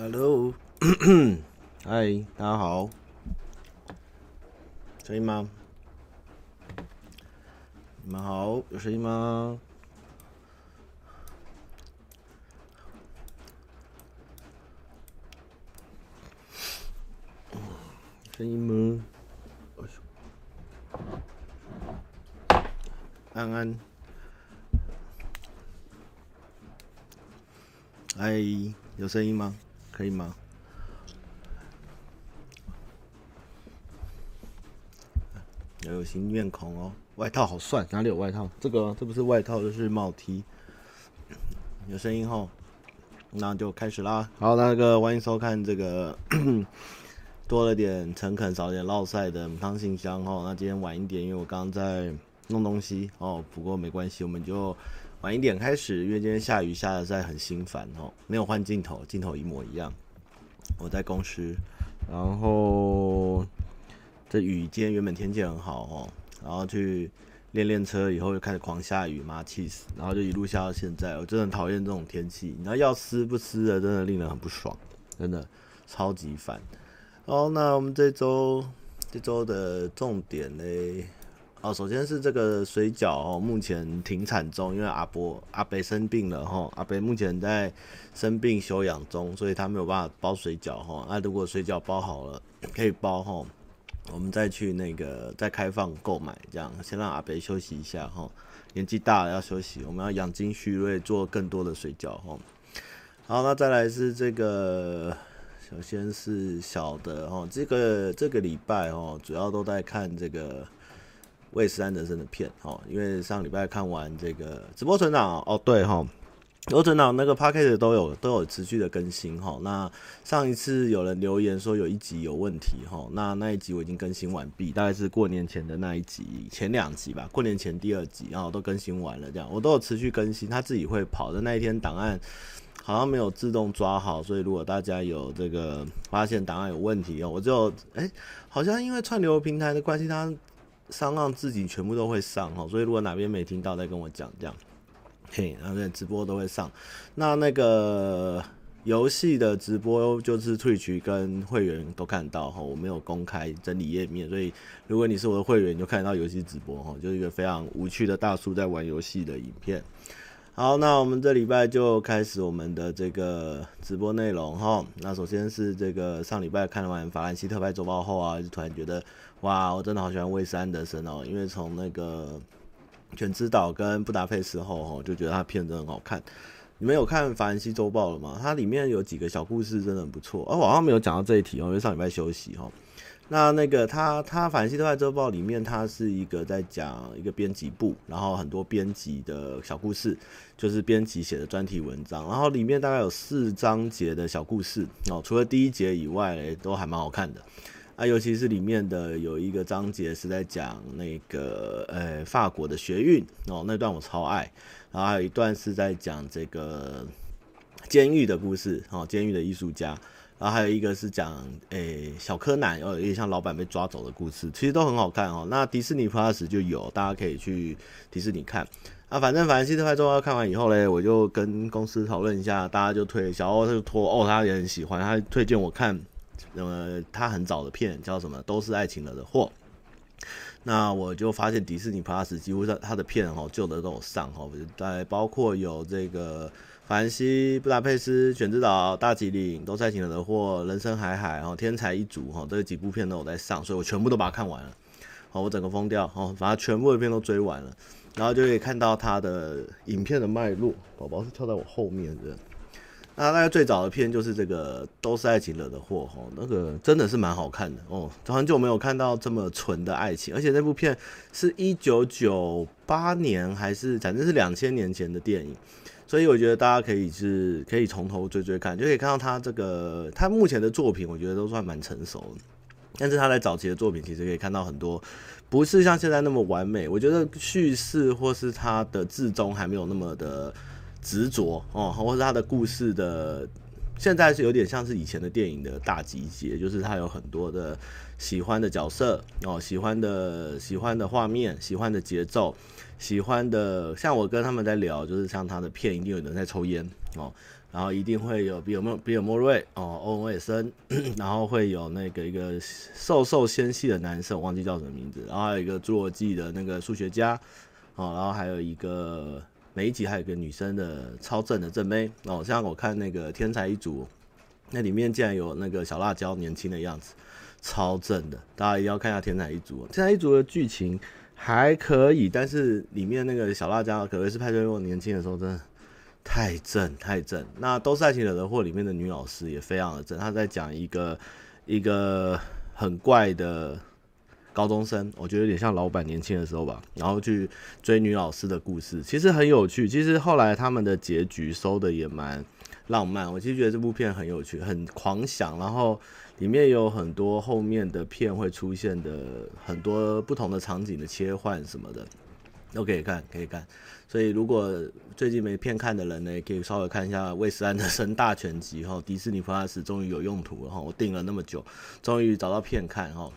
Hello，嗨，大家好，声音吗？你们好，有声音吗？声音吗？安安，嗨，有声音吗？可以吗？要有新面孔哦，外套好帅，哪里有外套？这个这不是外套，这是帽 T。有声音后，那就开始啦。好，那个欢迎收看这个 多了点诚恳，少点烙赛的母汤信箱哦。那今天晚一点，因为我刚刚在弄东西哦，不过没关系，我们就。晚一点开始，因为今天下雨下的在很心烦哦。没有换镜头，镜头一模一样。我在公司，然后这雨今天原本天气很好哦，然后去练练车以后又开始狂下雨，妈气死！然后就一路下到现在，我真的很讨厌这种天气。你知道要湿不湿的，真的令人很不爽，真的超级烦。好，那我们这周这周的重点呢？哦，首先是这个水饺哦，目前停产中，因为阿伯阿伯生病了哈，阿伯目前在生病休养中，所以他没有办法包水饺哈。那如果水饺包好了，可以包哈，我们再去那个再开放购买，这样先让阿伯休息一下哈，年纪大了要休息，我们要养精蓄锐，做更多的水饺哈。好，那再来是这个，首先是小的哈，这个这个礼拜哦，主要都在看这个。韦斯安德森的片，哦，因为上礼拜看完这个直播存档，哦，对，哈，直播存档那个 podcast 都有都有持续的更新，哈，那上一次有人留言说有一集有问题，哈，那那一集我已经更新完毕，大概是过年前的那一集，前两集吧，过年前第二集，然后都更新完了，这样我都有持续更新，他自己会跑的那一天档案好像没有自动抓好，所以如果大家有这个发现档案有问题哦，我就哎、好像因为串流平台的关系，他。上让自己全部都会上哈，所以如果哪边没听到，再跟我讲这样。嘿，然后在直播都会上。那那个游戏的直播就是 Twitch 跟会员都看到哈，我没有公开整理页面，所以如果你是我的会员，你就看得到游戏直播哈，就是一个非常无趣的大叔在玩游戏的影片。好，那我们这礼拜就开始我们的这个直播内容哈。那首先是这个上礼拜看完法兰西特派周报后啊，就突然觉得。哇，我真的好喜欢魏斯安德森哦，因为从那个《犬之岛》跟《布达佩斯》后，吼，就觉得他片真的很好看。你们有看《法兰西周报》了吗？它里面有几个小故事真的很不错。哦，我好像没有讲到这一题哦，因为上礼拜休息哈。那那个他他《法兰西特派周报》里面，它是一个在讲一个编辑部，然后很多编辑的小故事，就是编辑写的专题文章，然后里面大概有四章节的小故事哦，除了第一节以外，都还蛮好看的。啊，尤其是里面的有一个章节是在讲那个呃法国的学运哦，那段我超爱。然后还有一段是在讲这个监狱的故事哦，监狱的艺术家。然后还有一个是讲诶小柯南哦，有点像老板被抓走的故事，其实都很好看哦。那迪士尼 Plus 就有，大家可以去迪士尼看。啊，反正法兰西特派周报看完以后嘞，我就跟公司讨论一下，大家就推小欧他就拖哦，他也很喜欢，他推荐我看。呃，他很早的片叫什么？都是爱情惹的祸。那我就发现迪士尼 Plus 几乎上他的片哈，旧的都有上哈，大概包括有这个法兰西、布达佩斯、犬之岛、大吉岭、都是爱情惹的祸、人生海海哦、天才一族哈，这几部片都有在上，所以我全部都把它看完了。好，我整个疯掉哦，把它全部的片都追完了，然后就可以看到他的影片的脉络。宝宝是跳在我后面的。那大概最早的片就是这个，都是爱情惹的祸哈，那个真的是蛮好看的哦，很久没有看到这么纯的爱情，而且那部片是一九九八年还是反正是两千年前的电影，所以我觉得大家可以是可以从头追追看，就可以看到他这个他目前的作品，我觉得都算蛮成熟的，但是他在早期的作品其实可以看到很多不是像现在那么完美，我觉得叙事或是他的至终还没有那么的。执着哦，或是他的故事的，现在是有点像是以前的电影的大集结，就是他有很多的喜欢的角色哦，喜欢的喜欢的画面，喜欢的节奏，喜欢的，像我跟他们在聊，就是像他的片一定有人在抽烟哦，然后一定会有比尔莫比尔莫瑞哦，欧文·韦森，然后会有那个一个瘦瘦纤细的男生，我忘记叫什么名字，然后还有一个侏罗纪的那个数学家，哦，然后还有一个每一集还有个女生的超正的正妹哦，像我看那个天才一族，那里面竟然有那个小辣椒年轻的样子，超正的，大家一定要看一下天才一族，天才一族的剧情还可以，但是里面那个小辣椒可谓是派翠克年轻的时候真的。太正太正，那都是爱情惹的祸里面的女老师也非常的正，她在讲一个一个很怪的高中生，我觉得有点像老板年轻的时候吧，然后去追女老师的故事，其实很有趣。其实后来他们的结局收的也蛮浪漫，我其实觉得这部片很有趣，很狂想，然后里面有很多后面的片会出现的很多不同的场景的切换什么的。都可以看，可以看。所以如果最近没片看的人呢，可以稍微看一下魏斯安德森大全集哈。迪士尼 Plus 终于有用途了哈，我订了那么久，终于找到片看哈。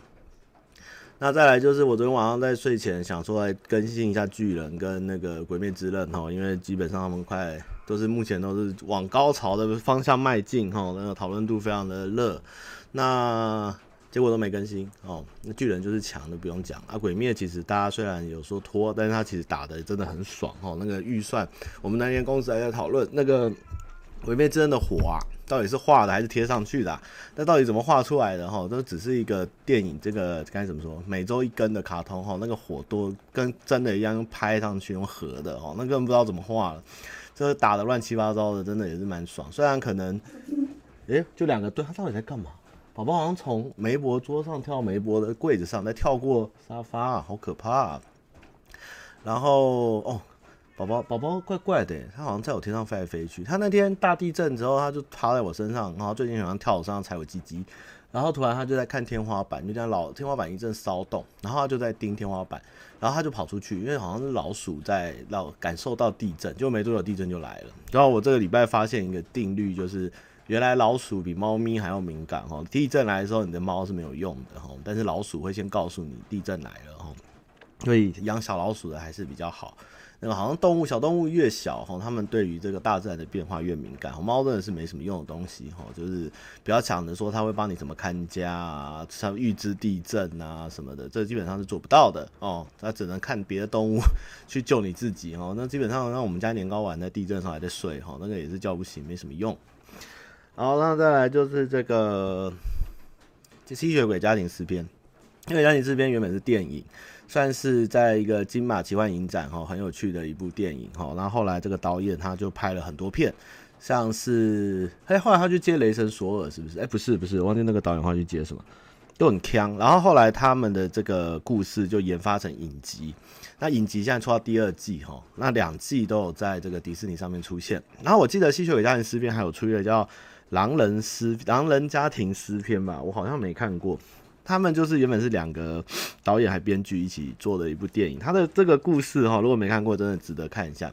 那再来就是我昨天晚上在睡前想说来更新一下巨人跟那个鬼灭之刃哈，因为基本上他们快都是目前都是往高潮的方向迈进哈，那个讨论度非常的热。那结果都没更新哦，那巨人就是强的不用讲啊。鬼灭其实大家虽然有说拖，但是他其实打的真的很爽哦。那个预算，我们那天公司还在讨论那个鬼灭之刃的火啊，到底是画的还是贴上去的？那到底怎么画出来的哈？都只是一个电影，这个该怎么说？每周一更的卡通哈，那个火都跟真的一样，拍上去用合的哦，那根本不知道怎么画了，就是打的乱七八糟的，真的也是蛮爽。虽然可能，诶，就两个对，他到底在干嘛？宝宝好像从梅博桌上跳到梅博的柜子上，再跳过沙发，好可怕！然后哦，宝宝宝宝怪怪的，他好像在我天上飞来飞去。他那天大地震之后，他就趴在我身上，然后最近好像跳我身上踩我鸡鸡，然后突然他就在看天花板，就这样老天花板一阵骚动，然后他就在盯天花板，然后他就跑出去，因为好像是老鼠在老感受到地震，就没多久地震就来了。然后我这个礼拜发现一个定律，就是。原来老鼠比猫咪还要敏感哈，地震来的时候你的猫是没有用的哈，但是老鼠会先告诉你地震来了哈，所以养小老鼠的还是比较好。那个好像动物小动物越小哈，它们对于这个大自然的变化越敏感。猫真的是没什么用的东西哈，就是比较强的说它会帮你怎么看家啊，像预知地震啊什么的，这基本上是做不到的哦，它只能看别的动物 去救你自己哈。那基本上让我们家年糕丸在地震上还在睡哈，那个也是叫不醒，没什么用。好，那再来就是这个《吸血鬼家庭诗篇》，因为《家庭诗篇》原本是电影，算是在一个金马奇幻影展哈，很有趣的一部电影哈。然后后来这个导演他就拍了很多片，像是哎，后来他去接《雷神索尔》是不是？哎，不是不是，忘记那个导演他去接什么，都很锵。然后后来他们的这个故事就研发成影集，那影集现在出到第二季哈，那两季都有在这个迪士尼上面出现。然后我记得《吸血鬼家庭诗篇》还有出一个叫。狼人诗，狼人家庭诗篇吧，我好像没看过。他们就是原本是两个导演还编剧一起做的一部电影。他的这个故事哈，如果没看过，真的值得看一下。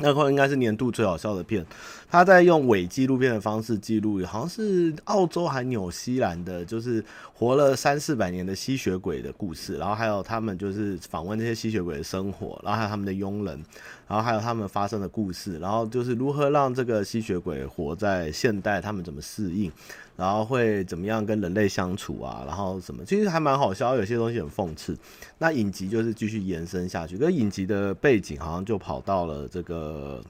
那块应该是年度最好笑的片。他在用伪纪录片的方式记录，好像是澳洲还纽西兰的，就是活了三四百年的吸血鬼的故事。然后还有他们就是访问这些吸血鬼的生活，然后还有他们的佣人。然后还有他们发生的故事，然后就是如何让这个吸血鬼活在现代，他们怎么适应，然后会怎么样跟人类相处啊，然后什么，其实还蛮好笑，有些东西很讽刺。那影集就是继续延伸下去，跟影集的背景好像就跑到了这个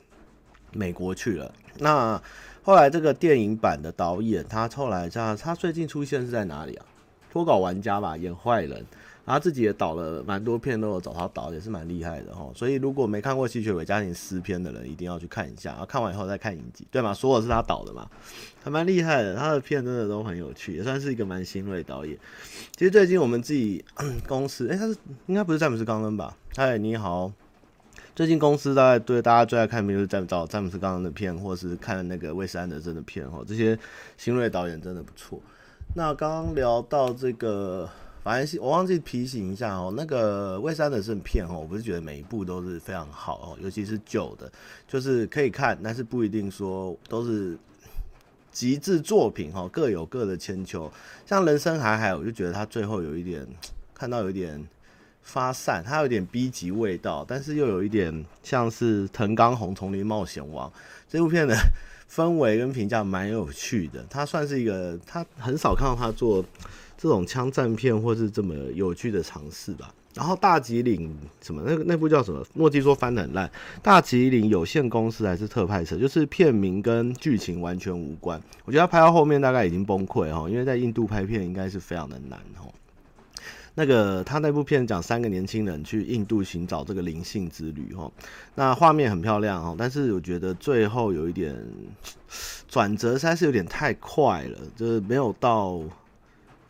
美国去了。那后来这个电影版的导演，他后来他他最近出现是在哪里啊？脱稿玩家吧，演坏人。他自己也导了蛮多片，都有找他导，也是蛮厉害的哈。所以如果没看过《吸血鬼家庭诗篇》的人，一定要去看一下。然后看完以后再看影集，对吗？说的是他导的嘛，还蛮厉害的。他的片真的都很有趣，也算是一个蛮新锐导演。其实最近我们自己 公司，哎、他是应该不是詹姆斯·冈恩吧？嗨，你好。最近公司大概对大家最爱看的就是詹找詹姆斯·冈恩的片，或是看那个魏斯安德森的片哈。这些新锐导演真的不错。那刚刚聊到这个。反正我忘记提醒一下哦，那个魏斯安德森片哦，我不是觉得每一部都是非常好哦，尤其是旧的，就是可以看，但是不一定说都是极致作品哦，各有各的千秋。像《人生海海》，我就觉得他最后有一点看到有一点发散，它有点 B 级味道，但是又有一点像是藤冈弘丛林冒险王这部片的氛围跟评价蛮有趣的。它算是一个，他很少看到他做这种枪战片或是这么有趣的尝试吧。然后大吉岭什么那个那部叫什么？莫基说翻得很烂。大吉岭有限公司还是特派社？就是片名跟剧情完全无关。我觉得他拍到后面大概已经崩溃哈，因为在印度拍片应该是非常的难哈。那个他那部片讲三个年轻人去印度寻找这个灵性之旅哈，那画面很漂亮哈，但是我觉得最后有一点转折实在是有点太快了，就是没有到。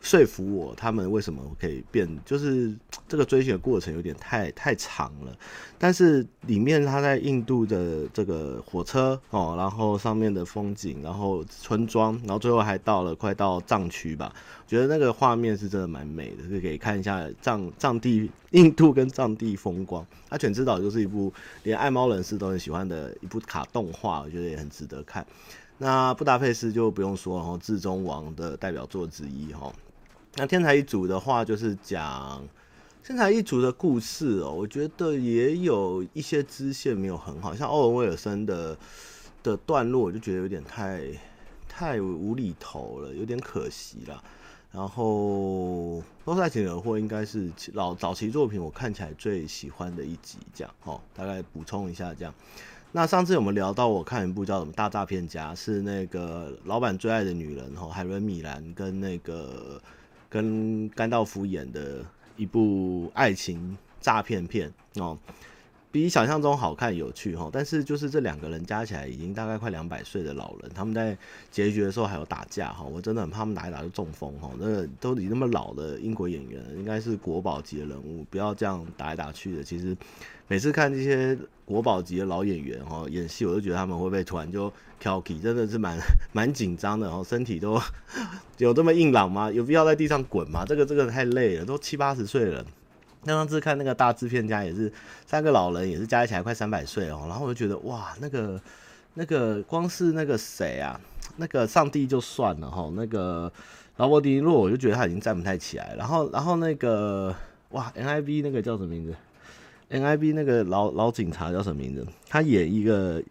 说服我，他们为什么可以变？就是这个追寻的过程有点太太长了。但是里面他在印度的这个火车哦，然后上面的风景，然后村庄，然后最后还到了快到藏区吧。觉得那个画面是真的蛮美的，就可以看一下藏藏地印度跟藏地风光。阿《犬之岛》就是一部连爱猫人士都很喜欢的一部卡动画，我觉得也很值得看。那布达佩斯就不用说，然后《至尊王》的代表作之一哈。那天才一族的话，就是讲天才一族的故事哦。我觉得也有一些支线没有很好，像欧文威尔森的的段落，我就觉得有点太太无厘头了，有点可惜啦。然后《都市爱情惹祸》应该是老早期作品，我看起来最喜欢的一集，这样哦。大概补充一下这样。那上次我们聊到，我看一部叫什么《大诈骗家》，是那个老板最爱的女人哦，海伦米兰跟那个。跟甘道夫演的一部爱情诈骗片哦，比想象中好看有趣哈。但是就是这两个人加起来已经大概快两百岁的老人，他们在结局的时候还有打架哈。我真的很怕他们打一打就中风哈。那个都已那么老的英国演员，应该是国宝级的人物，不要这样打来打去的。其实每次看这些国宝级的老演员哈演戏，我都觉得他们会不会突然就挑起，真的是蛮 蛮紧张的哈，身体都。有这么硬朗吗？有必要在地上滚吗？这个这个太累了，都七八十岁了。那上次看那个大制片家也是三个老人，也是加起来快三百岁哦。然后我就觉得哇，那个那个光是那个谁啊，那个上帝就算了哈，那个劳勃迪尼洛我就觉得他已经站不太起来。然后然后那个哇，NIB 那个叫什么名字？NIB 那个老老警察叫什么名字？他演一个。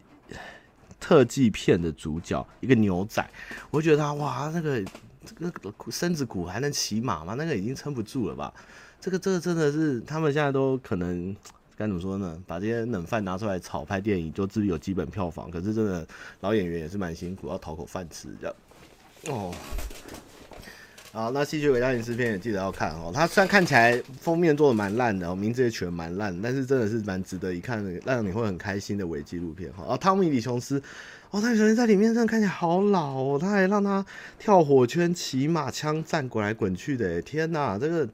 特技片的主角一个牛仔，我觉得他哇，那个这个身子骨还能骑马吗？那个已经撑不住了吧？这个这个真的是他们现在都可能该怎么说呢？把这些冷饭拿出来炒拍电影，就自己有基本票房。可是真的老演员也是蛮辛苦，要讨口饭吃这样。哦。好，那吸血鬼大影视片也记得要看哦。它虽然看起来封面做的蛮烂的，名字也取得蛮烂，但是真的是蛮值得一看的，让你会很开心的伪纪录片哈。哦，汤米·李琼斯，哦，汤米·李琼斯在里面真的看起来好老哦，他还让他跳火圈、骑马、枪战、滚来滚去的，天哪，这个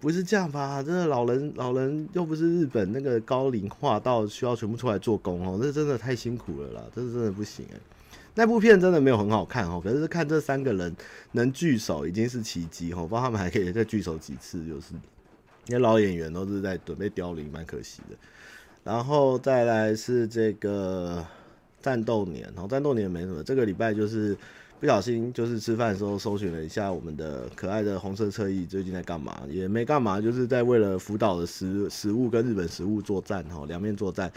不是这样吧？这个老人老人又不是日本那个高龄化到需要全部出来做工哦，这真的太辛苦了啦，这真的不行哎。那部片真的没有很好看哦，可是看这三个人能聚首已经是奇迹哦，不知道他们还可以再聚首几次，就是那些老演员都是在准备凋零，蛮可惜的。然后再来是这个战斗年，然后战斗年没什么，这个礼拜就是不小心就是吃饭的时候搜寻了一下我们的可爱的红色侧翼最近在干嘛，也没干嘛，就是在为了福岛的食食物跟日本食物作战哈，两面作战。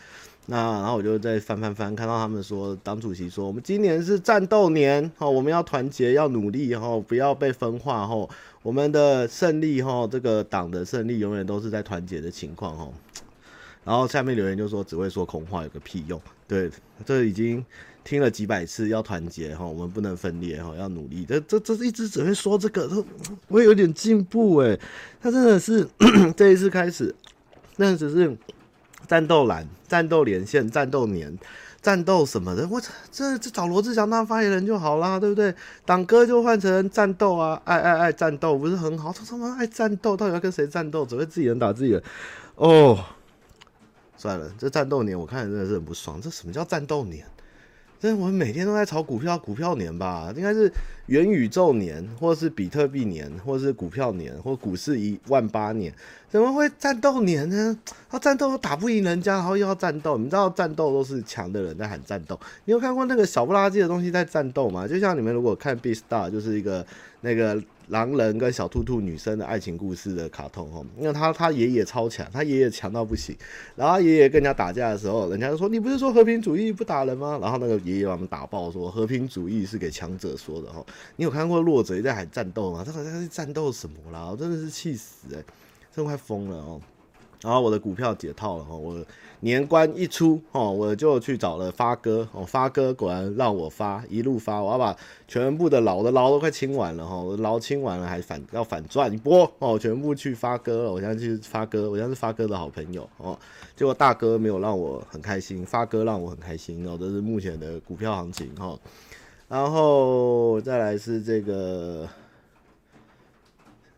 那然后我就在翻翻翻，看到他们说，党主席说，我们今年是战斗年，哈，我们要团结，要努力，哈，不要被分化，哈，我们的胜利，哈，这个党的胜利永远都是在团结的情况，哈。然后下面留言就说，只会说空话，有个屁用？对，这已经听了几百次，要团结，哈，我们不能分裂，哈，要努力。这这这一直只会说这个，我也有点进步，诶，他真的是 这一次开始，那只是。战斗蓝、战斗连线、战斗年、战斗什么的，我操，这这找罗志祥当发言人就好啦，对不对？党歌就换成战斗啊，爱爱爱战斗，不是很好？他他妈爱战斗，到底要跟谁战斗？只会自己人打自己人。哦，算了，这战斗年我看真的是很不爽。这什么叫战斗年？这我们每天都在炒股票，股票年吧？应该是元宇宙年，或者是比特币年，或者是股票年，或股市一万八年，怎么会战斗年呢？他战斗都打不赢人家，然后又要战斗。你知道战斗都是强的人在喊战斗。你有看过那个小不拉几的东西在战斗吗？就像你们如果看 B Star，就是一个那个狼人跟小兔兔女生的爱情故事的卡通哦，因为他他爷爷超强，他爷爷强到不行，然后爷爷跟人家打架的时候，人家就说你不是说和平主义不打人吗？然后那个爷爷把他们打爆，说和平主义是给强者说的哦。你有看过弱者在海战斗吗？这个在战斗什么啦？我真的是气死哎、真快疯了哦。然后我的股票解套了哈，我年关一出哦，我就去找了发哥哦，发哥果然让我发一路发，我要把全部的老的捞都快清完了哈，我牢清完了还反要反赚一波哦，全部去发哥了，我现在去发哥，我现在是发哥的好朋友哦，结果大哥没有让我很开心，发哥让我很开心哦，这是目前的股票行情哈，然后再来是这个，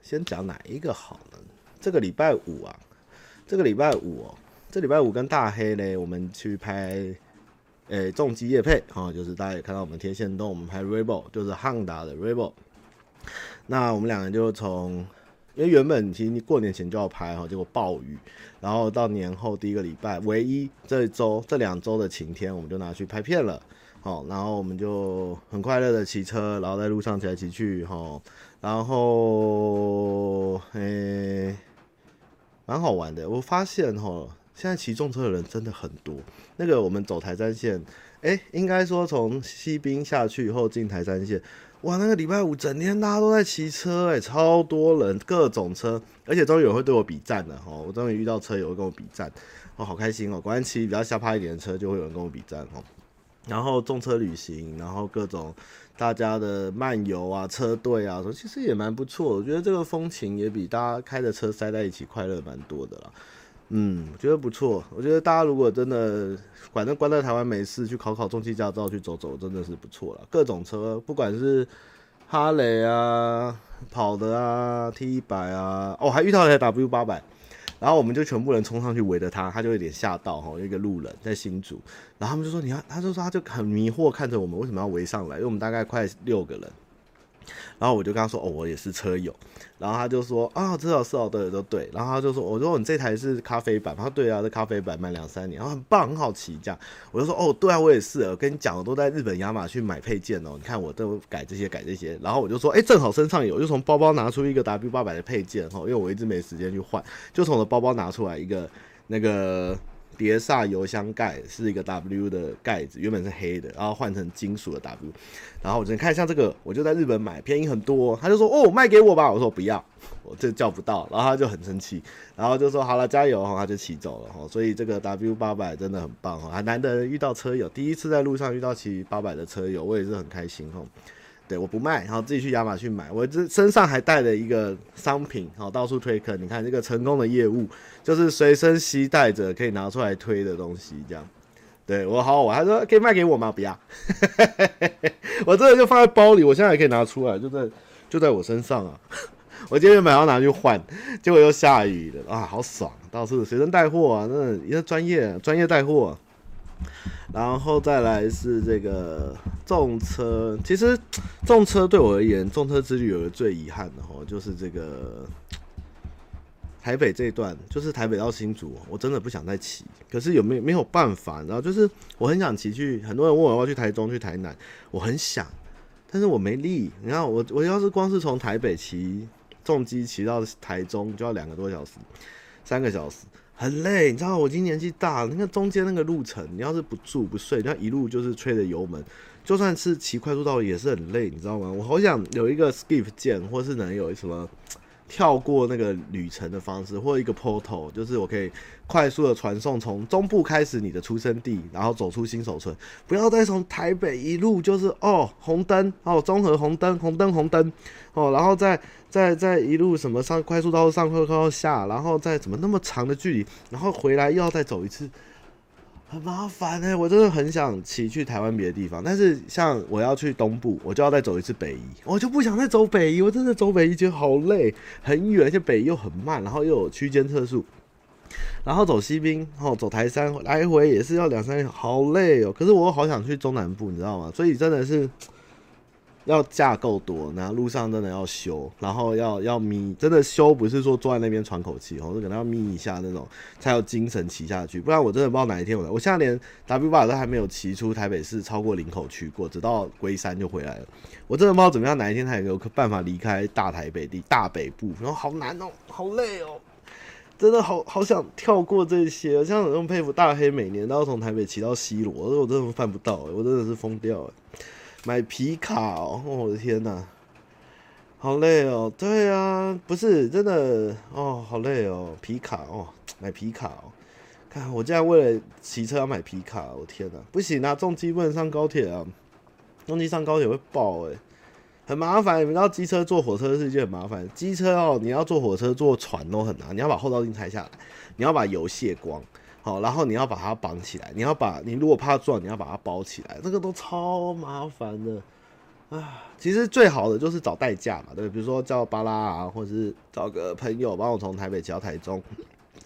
先讲哪一个好呢？这个礼拜五啊。这个礼拜五哦，这礼拜五跟大黑呢，我们去拍，诶，重机业配哈，就是大家也看到我们天线动，我们拍 Rebel，就是汉达的 Rebel。那我们两个就从，因为原本其实过年前就要拍哈，结果暴雨，然后到年后第一个礼拜，唯一这周这两周的晴天，我们就拿去拍片了。好，然后我们就很快乐的骑车，然后在路上骑来骑去哈，然后诶。蛮好玩的，我发现齁，现在骑重车的人真的很多。那个我们走台山线，哎，应该说从西滨下去以后进台山线，哇，那个礼拜五整天大家都在骑车，哎，超多人，各种车，而且终于有会对我比赞了哈，我终于遇到车友会跟我比赞，我好开心哦。果然骑比较下趴一点的车，就会有人跟我比赞哦。然后重车旅行，然后各种大家的漫游啊、车队啊，说其实也蛮不错。我觉得这个风情也比大家开着车塞在一起快乐蛮多的啦。嗯，我觉得不错。我觉得大家如果真的反正关在台湾没事，去考考重机驾照去走走，真的是不错了。各种车，不管是哈雷啊、跑的啊、T 一百啊，哦，还遇到一台 W 八百。然后我们就全部人冲上去围着他，他就有点吓到哈，一个路人在新竹，然后他们就说你要，他就说他就很迷惑看着我们为什么要围上来，因为我们大概快六个人。然后我就跟他说：“哦，我也是车友。”然后他就说：“啊，这老师哦，对，都对。”然后他就说：“我说你这台是咖啡版。”他说：“对啊，这咖啡版卖两三年，然后很棒，很好骑。”这样我就说：“哦，对啊，我也是。我跟你讲，我都在日本亚马逊买配件哦。你看我都改这些，改这些。”然后我就说：“哎，正好身上有，就从包包拿出一个 W 八百的配件哈，因为我一直没时间去换，就从我的包包拿出来一个那个。”碟刹油箱盖是一个 W 的盖子，原本是黑的，然后换成金属的 W，然后我就看像这个，我就在日本买，便宜很多。他就说：“哦，卖给我吧。”我说：“不要，我这叫不到。”然后他就很生气，然后就说：“好了，加油。”他就骑走了。所以这个 W 八百真的很棒哈，还难得遇到车友，第一次在路上遇到骑八百的车友，我也是很开心哈。对，我不卖，然后自己去亚马逊买。我这身上还带了一个商品，好到处推客。你看这个成功的业务，就是随身携带着可以拿出来推的东西，这样。对我好好玩，他说可以卖给我吗？不要，我这个就放在包里，我现在也可以拿出来，就在就在我身上啊。我今天本来要拿去换，结果又下雨了啊，好爽，到处随身带货啊，那也是专业专业带货。然后再来是这个重车，其实重车对我而言，重车之旅有个最遗憾的哦，就是这个台北这一段，就是台北到新竹，我真的不想再骑。可是有没有没有办法？然后就是我很想骑去，很多人问我要去台中、去台南，我很想，但是我没力。你看我我要是光是从台北骑重机骑到台中，就要两个多小时，三个小时。很累，你知道我今年纪大了。你看中间那个路程，你要是不住不睡，那一路就是吹着油门，就算是骑快速道也是很累，你知道吗？我好想有一个 skip 键，或是能有什么跳过那个旅程的方式，或一个 portal，就是我可以快速的传送从中部开始你的出生地，然后走出新手村，不要再从台北一路就是哦红灯哦综合红灯红灯红灯哦，然后再。再再一路什么上快速道路上快速道路下，然后再怎么那么长的距离，然后回来又要再走一次，很麻烦哎、我真的很想骑去台湾别的地方，但是像我要去东部，我就要再走一次北移，我就不想再走北移，我真的走北移觉得好累，很远，而且北移又很慢，然后又有区间测速，然后走西滨，然后走台山来回也是要两三个，好累哦。可是我好想去中南部，你知道吗？所以真的是。要架够多，然后路上真的要修，然后要要眯，真的修不是说坐在那边喘口气哦，是可能要眯一下那种，才有精神骑下去。不然我真的不知道哪一天我来，我现在连 W 八都还没有骑出台北市超过林口区过，直到龟山就回来了。我真的不知道怎么样，哪一天才有办法离开大台北地大北部，然后好难哦，好累哦，真的好好想跳过这些。我像我这么佩服大黑，每年都要从台北骑到西螺，我真的办不到，我真的是疯掉了。买皮卡哦，我的天呐，好累哦。对啊，不是真的哦，好累哦。皮卡哦，买皮卡哦。看我竟然为了骑车要买皮卡，我天呐，不行啊，重机不能上高铁啊，重机上高铁会爆诶，很麻烦。你们知道机车坐火车是一件很麻烦，机车哦，你要坐火车坐船都很难，你要把后照镜拆下来，你要把油卸光。好，然后你要把它绑起来，你要把你如果怕撞，你要把它包起来，这个都超麻烦的啊。其实最好的就是找代驾嘛，对，比如说叫巴拉啊，或者是找个朋友帮我从台北骑到台中，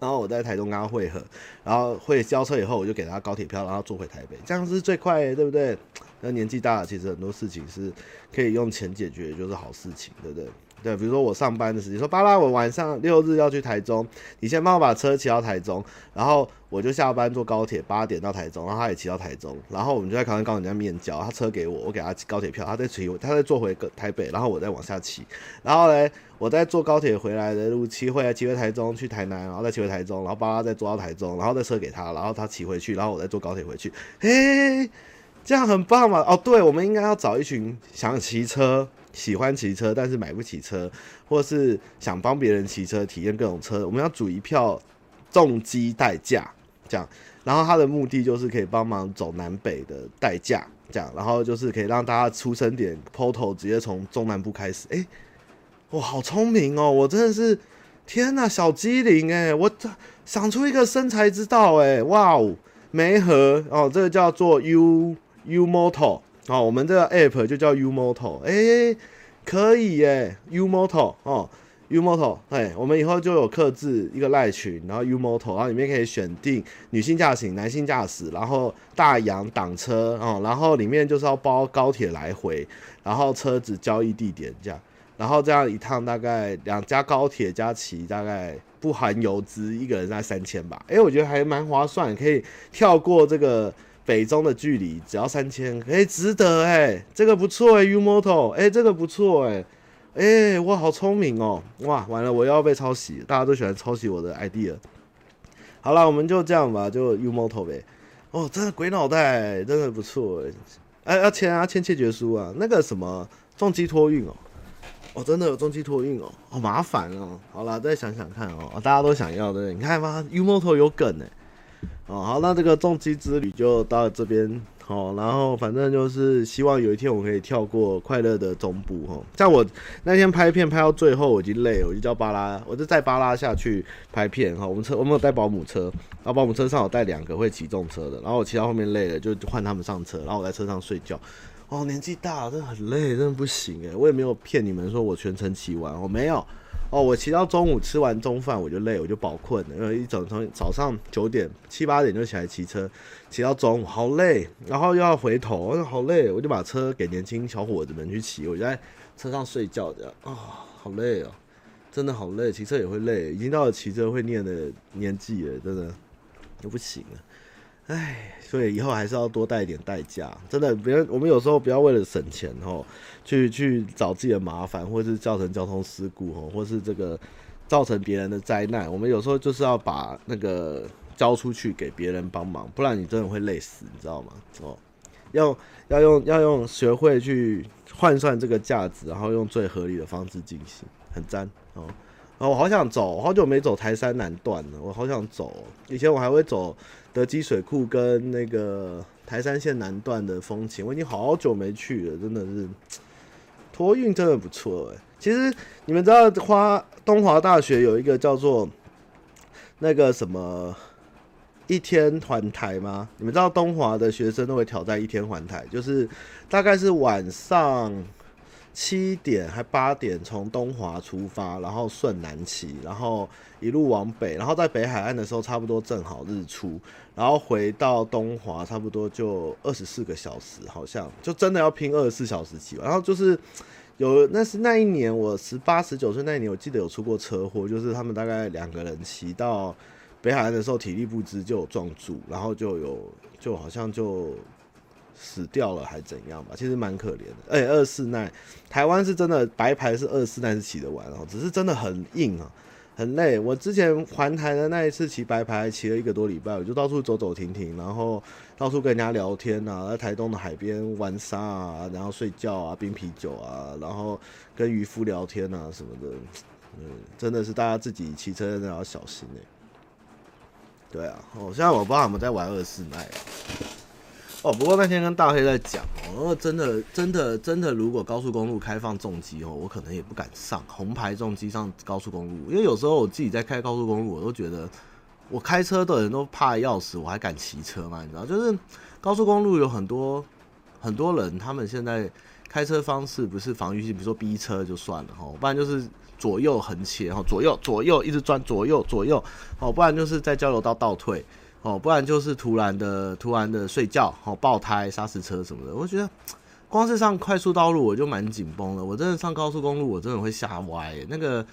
然后我在台中跟他会合，然后会交车以后，我就给他高铁票，然后坐回台北，这样是最快的，对不对？那年纪大了，其实很多事情是可以用钱解决，就是好事情，对不对？对，比如说我上班的时间，说巴拉，我晚上六日要去台中，你先帮我把车骑到台中，然后我就下班坐高铁八点到台中，然后他也骑到台中，然后我们就在考山高人家面交，他车给我，我给他高铁票，他再骑，他再坐回个台北，然后我再往下骑，然后呢，我再坐高铁回来的路骑回来骑回台中去台南，然后再骑回台中，然后巴拉再坐到台中，然后再车给他，然后他骑回去，然后我再坐高铁回去，嘿，这样很棒嘛？哦，对，我们应该要找一群想骑车。喜欢骑车，但是买不起车，或是想帮别人骑车体验各种车，我们要组一票重机代驾，这样，然后他的目的就是可以帮忙走南北的代驾，这样，然后就是可以让大家出生点 portal 直接从中南部开始。哎，哇，好聪明哦！我真的是天哪，小机灵哎，我想出一个生财之道哎，哇哦，媒合哦，这个叫做 U U Moto。哦，我们这个 app 就叫 U Moto，哎，可以耶，U Moto 哦，U Moto，哎，我们以后就有客制一个赖群，然后 U Moto，然后里面可以选定女性驾驶、男性驾驶，然后大洋挡车哦，然后里面就是要包高铁来回，然后车子交易地点这样，然后这样一趟大概两家高铁加骑大概不含油资，一个人在三千吧，哎，我觉得还蛮划算，可以跳过这个。北中的距离只要三千，哎，值得哎、这个不错哎，U-Moto，哎，这个不错哎，哎，哇，好聪明哦，哇，完了，我又要被抄袭，大家都喜欢抄袭我的 idea。好了，我们就这样吧，就 U-Moto 呗。哦，真的鬼脑袋，真的不错哎，哎，要签啊，签切决书啊，那个什么重机托运哦，哦，真的有重机托运哦，好麻烦哦。好了，再想想看哦，大家都想要的，你看吧，U-Moto 有梗哎。哦，好，那这个重机之旅就到这边，好、哦，然后反正就是希望有一天我可以跳过快乐的中部，哈、哦，像我那天拍片拍到最后我已经累了，我就叫巴拉，我就带巴拉下去拍片，哈、哦，我们车我们有带保姆车，然后保姆车上有带两个会骑重车的，然后我骑到后面累了就换他们上车，然后我在车上睡觉，哦，年纪大了真的很累，真的不行诶，我也没有骗你们说我全程骑完，我没有。哦，我骑到中午吃完中饭我就累，我就饱困了，因为一整从早上九点七八点就起来骑车，骑到中午好累，然后又要回头，好累，我就把车给年轻小伙子们去骑，我就在车上睡觉这样，啊、哦，好累哦，真的好累，骑车也会累，已经到了骑车会念的年纪了，真的都不行了。唉，所以以后还是要多带一点代驾，真的，别人我们有时候不要为了省钱哦，去去找自己的麻烦，或是造成交通事故哦，或是这个造成别人的灾难。我们有时候就是要把那个交出去给别人帮忙，不然你真的会累死，你知道吗？哦，要要用要用学会去换算这个价值，然后用最合理的方式进行，很赞哦。哦，我好想走，好久没走台山南段了，我好想走。以前我还会走德基水库跟那个台山线南段的风情，我已经好久没去了，真的是。托运真的不错哎。其实你们知道花东华大学有一个叫做那个什么一天环台吗？你们知道东华的学生都会挑战一天环台，就是大概是晚上。七点还八点从东华出发，然后顺南骑，然后一路往北，然后在北海岸的时候差不多正好日出，然后回到东华差不多就二十四个小时，好像就真的要拼二十四小时骑完。然后就是有那是那一年我十八十九岁那一年，我记得有出过车祸，就是他们大概两个人骑到北海岸的时候体力不支就有撞柱，然后就有就好像就。死掉了还怎样吧？其实蛮可怜的。而且二四耐，台湾是真的白牌是二四耐是骑得完哦，只是真的很硬啊，很累。我之前环台的那一次骑白牌，骑了一个多礼拜，我就到处走走停停，然后到处跟人家聊天啊，在台东的海边玩沙啊，然后睡觉啊，冰啤酒啊，然后跟渔夫聊天啊什么的。嗯，真的是大家自己骑车真的要小心哎、对啊，哦，现在我不知道他们在玩二四耐。哦，不过那天跟大黑在讲哦，真的，真的，真的，如果高速公路开放重机哦，我可能也不敢上红牌重机上高速公路，因为有时候我自己在开高速公路，我都觉得我开车的人都怕要死，我还敢骑车吗？你知道，就是高速公路有很多很多人，他们现在开车方式不是防御性，比如说逼车就算了哈，不然就是左右横切哈，左右左右一直转左右左右哦，不然就是在交流道倒退。哦，不然就是突然的、突然的睡觉，哦，爆胎、刹死车什么的。我觉得 光是上快速道路我就蛮紧绷的。我真的上高速公路，我真的会吓歪。那个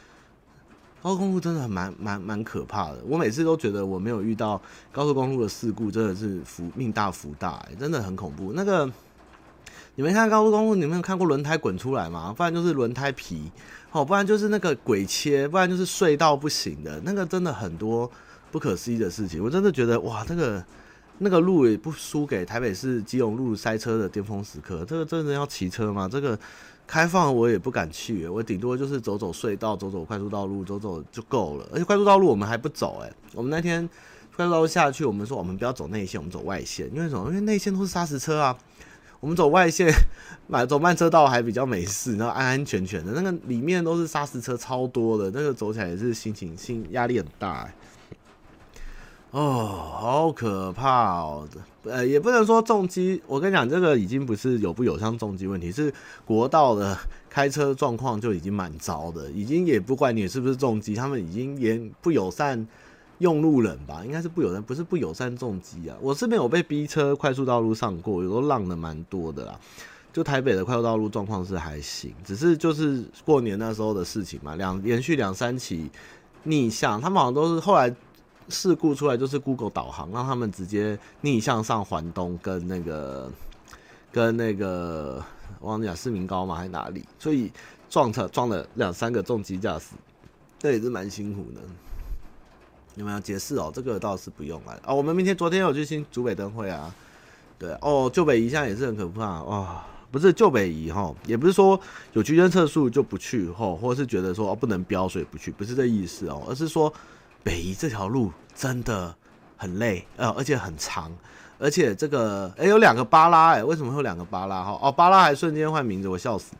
高速公路真的蛮、蛮、蛮可怕的。我每次都觉得我没有遇到高速公路的事故，真的是福命大福大，真的很恐怖。那个你们看高速公路，你们有看过轮胎滚出来吗？不然就是轮胎皮，哦，不然就是那个鬼切，不然就是隧道不行的。那个真的很多。不可思议的事情，我真的觉得哇，那个那个路也不输给台北市基隆路塞车的巅峰时刻。这个真的要骑车吗？这个开放我也不敢去，我顶多就是走走隧道，走走快速道路，走走就够了。而且快速道路我们还不走诶，我们那天快速道路下去，我们说我们不要走内线，我们走外线，因为什么？因为内线都是砂石车啊。我们走外线，买走慢车道还比较没事，然后安安全全的。那个里面都是砂石车，超多的，那个走起来也是心情心压力很大。哦，好可怕哦！呃，也不能说重机，我跟你讲，这个已经不是有不有像重机问题，是国道的开车状况就已经蛮糟的，已经也不管你是不是重机，他们已经也不友善用路人吧？应该是不友善，不是不友善重机啊。我是没有被逼车快速道路上过，有时候浪的蛮多的啦。就台北的快速道路状况是还行，只是就是过年那时候的事情嘛，两连续两三起逆向，他们好像都是后来。事故出来就是 Google 导航让他们直接逆向上环东，跟那个跟那个忘记讲市民高吗还是哪里？所以撞车撞了两三个重机驾驶，这也是蛮辛苦的。有没有解释哦？这个倒是不用了啊。我们明天昨天有去新竹北灯会啊，对哦，旧北宜现在也是很可怕哇、不是旧北宜哈，也不是说有区间测速就不去吼，或者是觉得说哦不能飙所以不去，不是这意思哦，而是说。北宜这条路真的很累，呃，而且很长，而且这个诶、有两个巴拉诶、为什么会有两个巴拉哈？哦，巴拉还瞬间换名字，我笑死。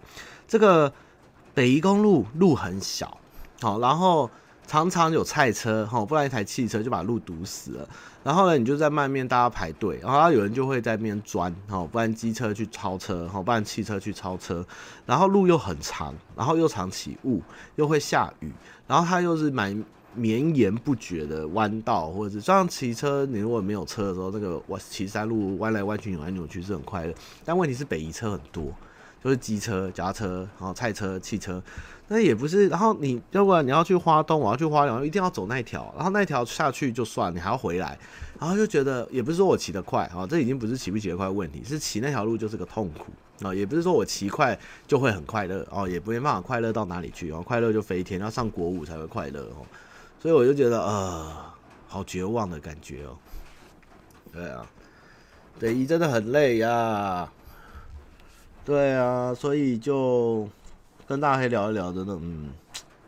这个北宜公路路很小，好，然后常常有菜车，哈，不然一台汽车就把路堵死了。然后呢，你就在外面大家排队，然后有人就会在那边钻，哈，不然机车去超车，哈，不然汽车去超车。然后路又很长，然后又常起雾，又会下雨，然后它又是蛮。绵延不绝的弯道，或者是像骑车，你如果没有车的时候，那个弯骑山路弯来弯去、扭来扭去是很快乐。但问题是北宜车很多，就是机车、脚踏车，然后菜车、汽车，那也不是。然后你要不然你要去花东，我要去花莲，一定要走那条，然后那条下去就算，你还要回来，然后就觉得也不是说我骑得快啊，这已经不是骑不骑得快的问题，是骑那条路就是个痛苦啊，也不是说我骑快就会很快乐哦，也不没办法快乐到哪里去哦，快乐就飞天，要上国五才会快乐哦。所以我就觉得，呃，好绝望的感觉哦。对啊，北宜真的很累呀。对啊，所以就跟大黑聊一聊，真的，嗯，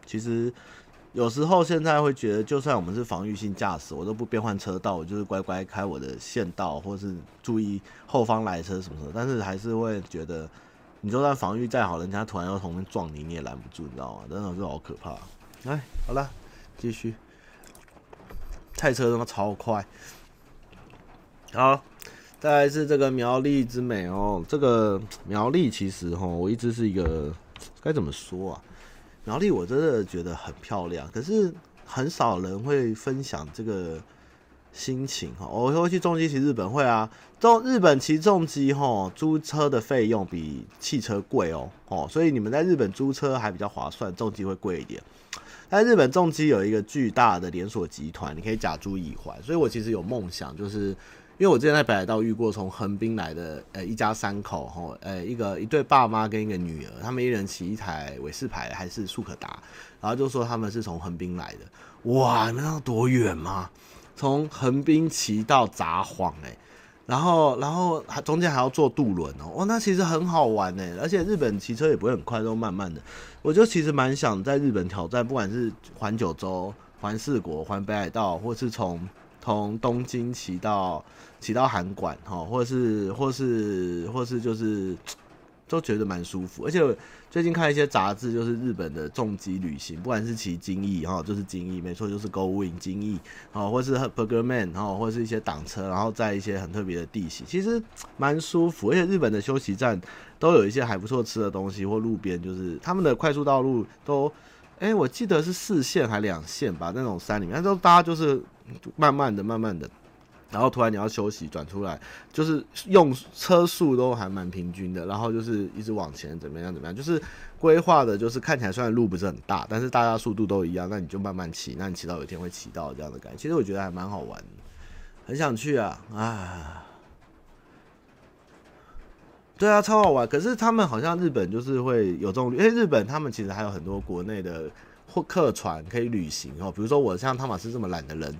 其实有时候现在会觉得，就算我们是防御性驾驶，我都不变换车道，我就是乖乖开我的线道，或是注意后方来车什么的。但是还是会觉得，你就算防御再好，人家突然要从那撞你，你也拦不住，你知道吗？真的是好可怕。哎，好了。继续，赛车他妈超快。好，再来是这个苗栗之美哦。这个苗栗其实哈，我一直是一个该怎么说啊？苗栗我真的觉得很漂亮，可是很少人会分享这个心情哈。我会去重机骑日本会啊，重日本骑重机哈，租车的费用比汽车贵哦哦，所以你们在日本租车还比较划算，重机会贵一点。在日本重机有一个巨大的连锁集团，你可以假租以还，所以我其实有梦想，就是因为我之前在北海道遇过从横滨来的呃一家三口吼，呃一个一对爸妈跟一个女儿，他们一人骑一台伟士牌还是速可达，然后就说他们是从横滨来的，哇，你们知道多远吗？从横滨骑到札幌哎。然后，然后还中间还要坐渡轮哦，哇，那其实很好玩呢。而且日本骑车也不会很快，都慢慢的。我就其实蛮想在日本挑战，不管是环九州、环四国、环北海道，或是从从东京骑到骑到函馆哈，或是或是或是就是。都觉得蛮舒服，而且最近看一些杂志，就是日本的重机旅行，不管是骑金翼哈，就是金翼，没错，就是 Go-Wing 金翼，哦，或是 Burgerman 哈，或是一些挡车，然后在一些很特别的地形，其实蛮舒服。而且日本的休息站都有一些还不错吃的东西，或路边就是他们的快速道路都，哎、我记得是四线还两线吧，那种山里面，那都大家就是慢慢的、慢慢的。然后突然你要休息转出来，就是用车速都还蛮平均的，然后就是一直往前怎么样怎么样，就是规划的，就是看起来虽然路不是很大，但是大家速度都一样，那你就慢慢骑，那你骑到有一天会骑到这样的感觉，其实我觉得还蛮好玩，很想去啊啊！对啊，超好玩。可是他们好像日本就是会有这种，因为日本他们其实还有很多国内的或客船可以旅行哦，比如说我像汤马斯这么懒的人。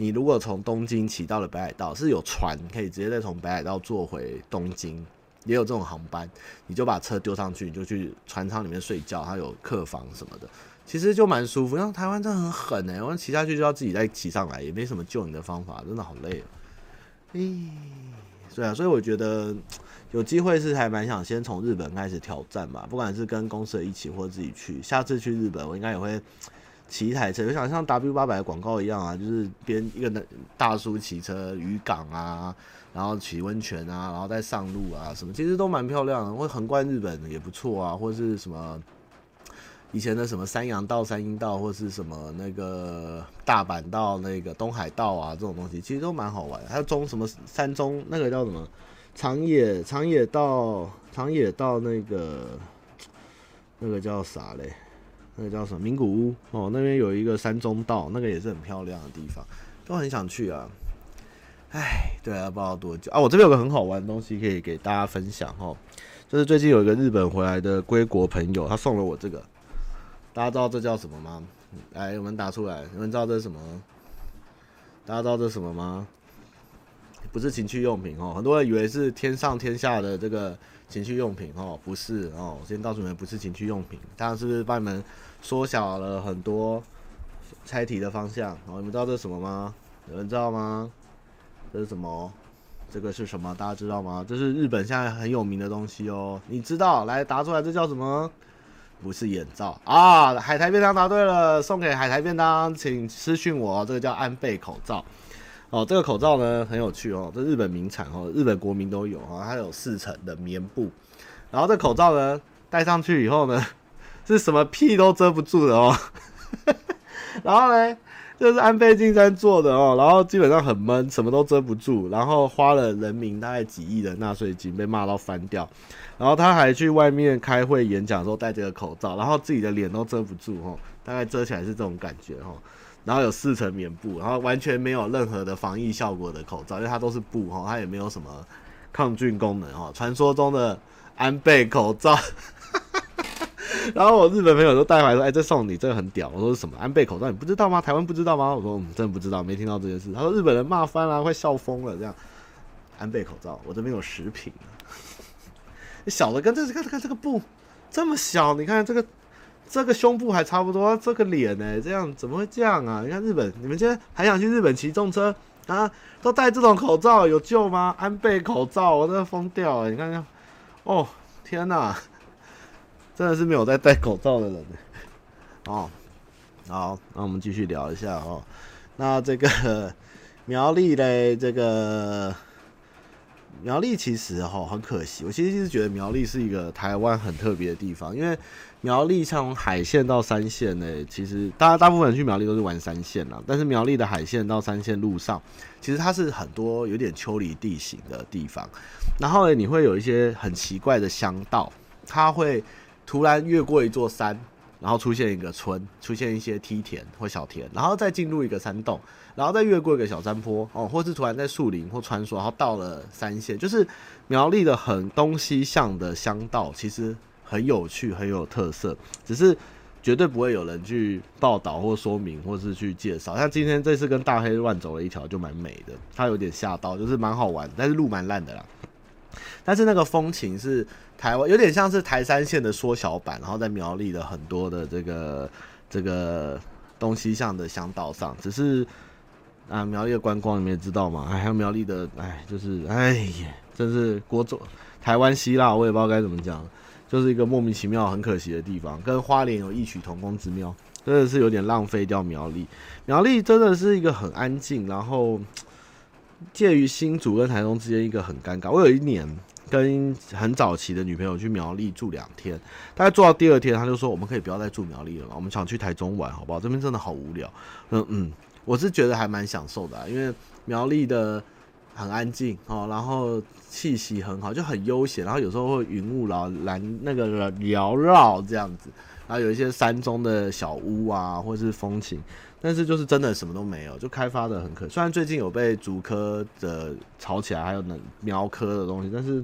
你如果从东京骑到了北海道，是有船可以直接再从北海道坐回东京，也有这种航班。你就把车丢上去，你就去船舱里面睡觉，它有客房什么的，其实就蛮舒服。像台湾真的很狠哎、我骑下去就要自己再骑上来，也没什么救你的方法，真的好累。咦，对啊，所以我觉得 有机会是还蛮想先从日本开始挑战吧，不管是跟公司一起或自己去。下次去日本，我应该也会。骑一台车，就想像 W 八百的广告一样啊，就是边一个大叔骑车渔港啊，然后骑温泉啊，然后再上路啊，什么其实都蛮漂亮的，会横贯日本也不错啊，或是什么以前的什么山阳道、山阴道，或是什么那个大阪道、那个东海道啊，这种东西其实都蛮好玩。还有中什么山中那个叫什么长野长野道、长野道那个那个叫啥嘞？那个叫什么名古屋哦，那边有一个山中道，那个也是很漂亮的地方，都很想去啊。哎，对啊，不知道多久啊。我这边有个很好玩的东西可以给大家分享哦，就是最近有一个日本回来的归国朋友，他送了我这个，大家知道这叫什么吗？来，我们打出来，你们知道这是什么？大家知道这是什么吗？不是情趣用品哦，很多人以为是天上天下的这个情趣用品哦，不是哦。我先告诉你们，不是情趣用品，当然是不是帮你们缩小了很多猜题的方向？哦，你们知道这是什么吗？有人知道吗？这是什么？这个是什么？大家知道吗？这是日本现在很有名的东西哦。你知道？来答出来，这叫什么？不是眼罩啊！海苔便当答对了，送给海苔便当，请私讯我，这个叫安倍口罩。哦，这个口罩呢很有趣哦，这日本名产哦，日本国民都有哈，它有四层的棉布，然后这口罩呢戴上去以后呢，是什么屁都遮不住的哦，然后呢，这是安倍晋三做的哦，然后基本上很闷，什么都遮不住，然后花了人民大概几亿的纳税金，被骂到翻掉，然后他还去外面开会演讲的时候戴这个口罩，然后自己的脸都遮不住哦，大概遮起来是这种感觉哦。然后有四层棉布，然后完全没有任何的防疫效果的口罩，因为它都是布哈，它也没有什么抗菌功能哈。传说中的安倍口罩，然后我日本朋友都带回来说：“哎，这送你，这个很屌。”我说：“是什么？安倍口罩？你不知道吗？台湾不知道吗？”我说：“嗯，真的不知道，没听到这件事。”他说：“日本人骂翻了，快笑疯了。”这样，安倍口罩，我这边有十瓶，小的跟这个看看这个布这么小，你看这个。这个胸部还差不多，这个脸呢、这样怎么会这样啊？你看日本，你们今天还想去日本骑重车啊？都戴这种口罩有救吗？安倍口罩，我真的疯掉了！你看看，哦，天哪，真的是没有在戴口罩的人呢。哦，好，那我们继续聊一下哦。那这个 苗栗嘞，这个苗栗其实哈很可惜，我其实是觉得苗栗是一个台湾很特别的地方，因为苗栗像海线到山线呢，其实大家大部分人去苗栗都是玩山线啦，但是苗栗的海线到山线路上，其实它是很多有点丘陵地形的地方，然后呢，你会有一些很奇怪的乡道，它会突然越过一座山。然后出现一个村，出现一些梯田或小田，然后再进入一个山洞，然后再越过一个小山坡哦，或是突然在树林或穿梭，然后到了山线，就是苗栗的很东西向的乡道，其实很有趣，很有特色，只是绝对不会有人去报道或说明，或是去介绍。像今天这次跟大黑乱走了一条，就蛮美的，它有点吓到，就是蛮好玩，但是路蛮烂的啦。但是那个风情是台湾，有点像是台三线的缩小版，然后在苗栗的很多的这个这个东西向的乡道上，只是啊苗栗的观光你们也知道嘛，还有苗栗的哎就是哎呀，真是国中台湾希腊，我也不知道该怎么讲，就是一个莫名其妙很可惜的地方，跟花莲有异曲同工之妙，真的是有点浪费掉苗栗。苗栗真的是一个很安静，然后。介于新竹跟台中之间，一个很尴尬。我有一年跟很早期的女朋友去苗栗住两天，大概住到第二天，他就说我们可以不要再住苗栗了嘛，我们想去台中玩，好不好？这边真的好无聊。嗯嗯，我是觉得还蛮享受的，因为苗栗的很安静哦，然后气息很好，就很悠闲，然后有时候会云雾缭蓝那个缭绕这样子，然后有一些山中的小屋啊，或是风情。但是就是真的什么都没有，就开发的很可。虽然最近有被竹科的炒起来，还有那苗科的东西，但是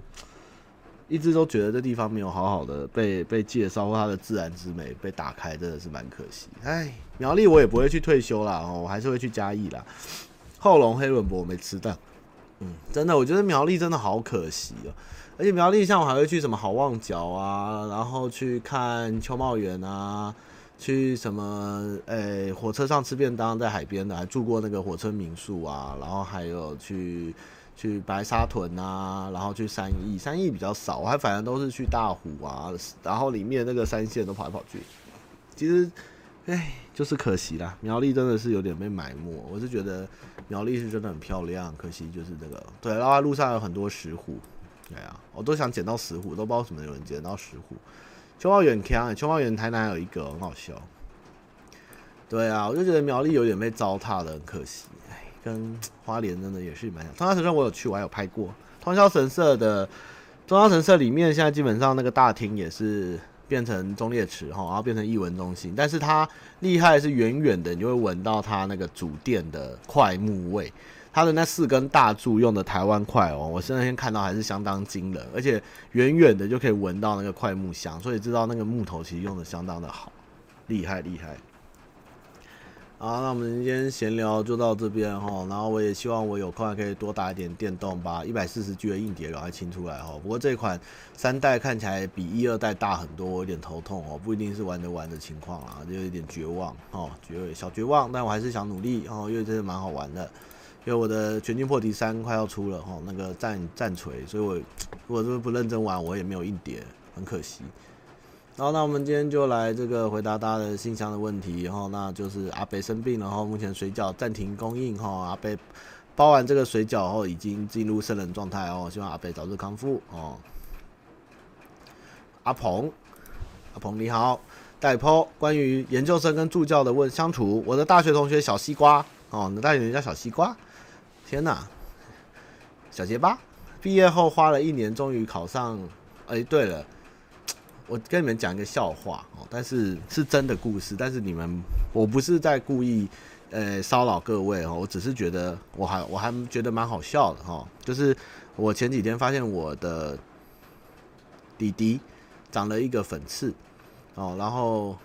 一直都觉得这地方没有好好的被被介绍，或它的自然之美被打开，真的是蛮可惜。哎，苗栗我也不会去退休啦，我还是会去嘉义啦。后龙黑轮博没吃到，嗯，真的，我觉得苗栗真的好可惜哦。而且苗栗像我还会去什么好望角啊，然后去看秋茂园啊。去什么？诶、火车上吃便当，在海边的，还住过那个火车民宿啊。然后还有去去白沙屯啊，然后去三义，三义比较少，我还反正都是去大湖啊。然后里面那个山线都跑来跑去。其实，哎，就是可惜啦。苗栗真的是有点被埋没。我是觉得苗栗是真的很漂亮，可惜就是这个。对，然后路上有很多石虎。对啊，我都想捡到石虎，都不知道什么有人捡到石虎。秋茂园强，秋茂园台南有一个很好笑。对啊，我就觉得苗栗有点被糟蹋的，很可惜。哎，跟花莲真的也是蛮像。通宵神社我有去，我还有拍过。通宵神社的通宵神社里面，现在基本上那个大厅也是变成忠烈祠哈，然后变成艺文中心。但是它厉害是远远的，你就会闻到它那个主殿的桧木味。它的那四根大柱用的台湾桧哦，我那天看到还是相当惊人，而且远远的就可以闻到那个桧木香，所以知道那个木头其实用的相当的好，厉害厉害。好，那我们今天闲聊就到这边哈，然后我也希望我有空可以多打一点电动，把一百四十 G 的硬碟赶快清出来哈。不过这款三代看起来比一二代大很多，我有点头痛哦，不一定是玩得完的情况啊，就有点绝望哦，绝小绝望，但我还是想努力哦，因为真的蛮好玩的。因为我的全境破敌三快要出了哈，那个战战锤，所以我如果是不认真玩，我也没有硬碟，很可惜。然后，那我们今天就来这个回答大家的信箱的问题，然后那就是阿北生病，然后目前水饺暂停供应哈，阿北包完这个水饺后已经进入圣人状态哦，希望阿北早日康复哦。阿鹏，阿鹏你好，代坡关于研究生跟助教的问相处，我的大学同学小西瓜哦，你的大学同学叫小西瓜。天呐，小结巴，毕业后花了一年，终于考上。哎，对了，我跟你们讲一个笑话哦，但是是真的故事。但是你们，我不是在故意呃骚扰各位哦，我只是觉得我还我还觉得蛮好笑的哈。就是我前几天发现我的弟弟长了一个粉刺哦，然后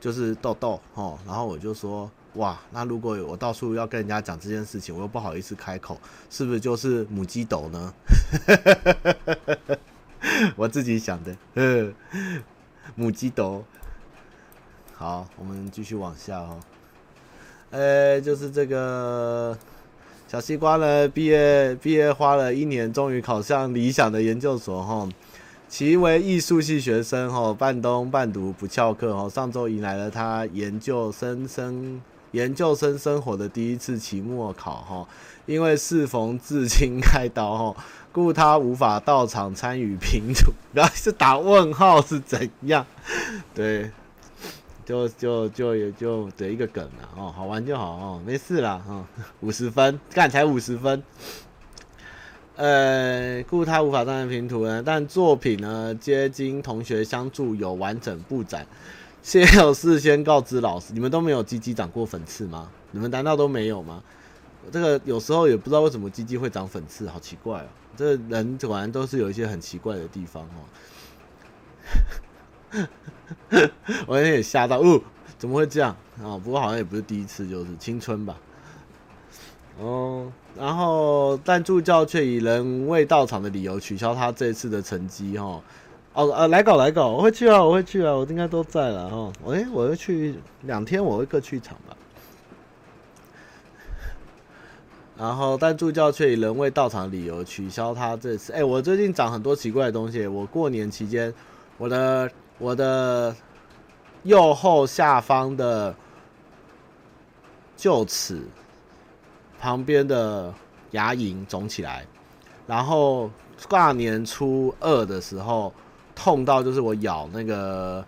就是痘痘哦，然后我就说。哇，那如果我到处要跟人家讲这件事情，我又不好意思开口，是不是就是母鸡斗呢？我自己想的，嗯，母鸡斗。好，我们继续往下哦。呃，就是这个小西瓜呢，毕业毕业花了一年，终于考上理想的研究所哈。其为艺术系学生哈，半工半读不翘课哈。上周迎来了他研究生生。研究生生活的第一次期末考哈，因为适逢至今开刀哈，故他无法到场参与评图。然后是打问号是怎样？对，就就就也就得一个梗了哦，好玩就好哦，没事啦哈，五十分，干才五十分。呃，故他无法上台评图呢，但作品呢皆经同学相助，有完整布展。先有事先告知老师，你们都没有鸡鸡长过粉刺吗？你们难道都没有吗？这个有时候也不知道为什么鸡鸡会长粉刺，好奇怪哦。这人果然都是有一些很奇怪的地方哦。我有点吓到，哦，怎么会这样啊？不过好像也不是第一次，就是青春吧。哦，然后但助教却以人未到场的理由取消他这次的成绩哈。哦哦呃，来稿来稿，我会去啊，我会去啊，我应该都在了哈。我诶，我会去两天，我会各去一场吧。然后，但助教却以人未到场理由取消他这次。哎，我最近长很多奇怪的东西。我过年期间，我的我的右后下方的臼齿旁边的牙龈肿起来，然后大年初二的时候。痛到就是我咬那个，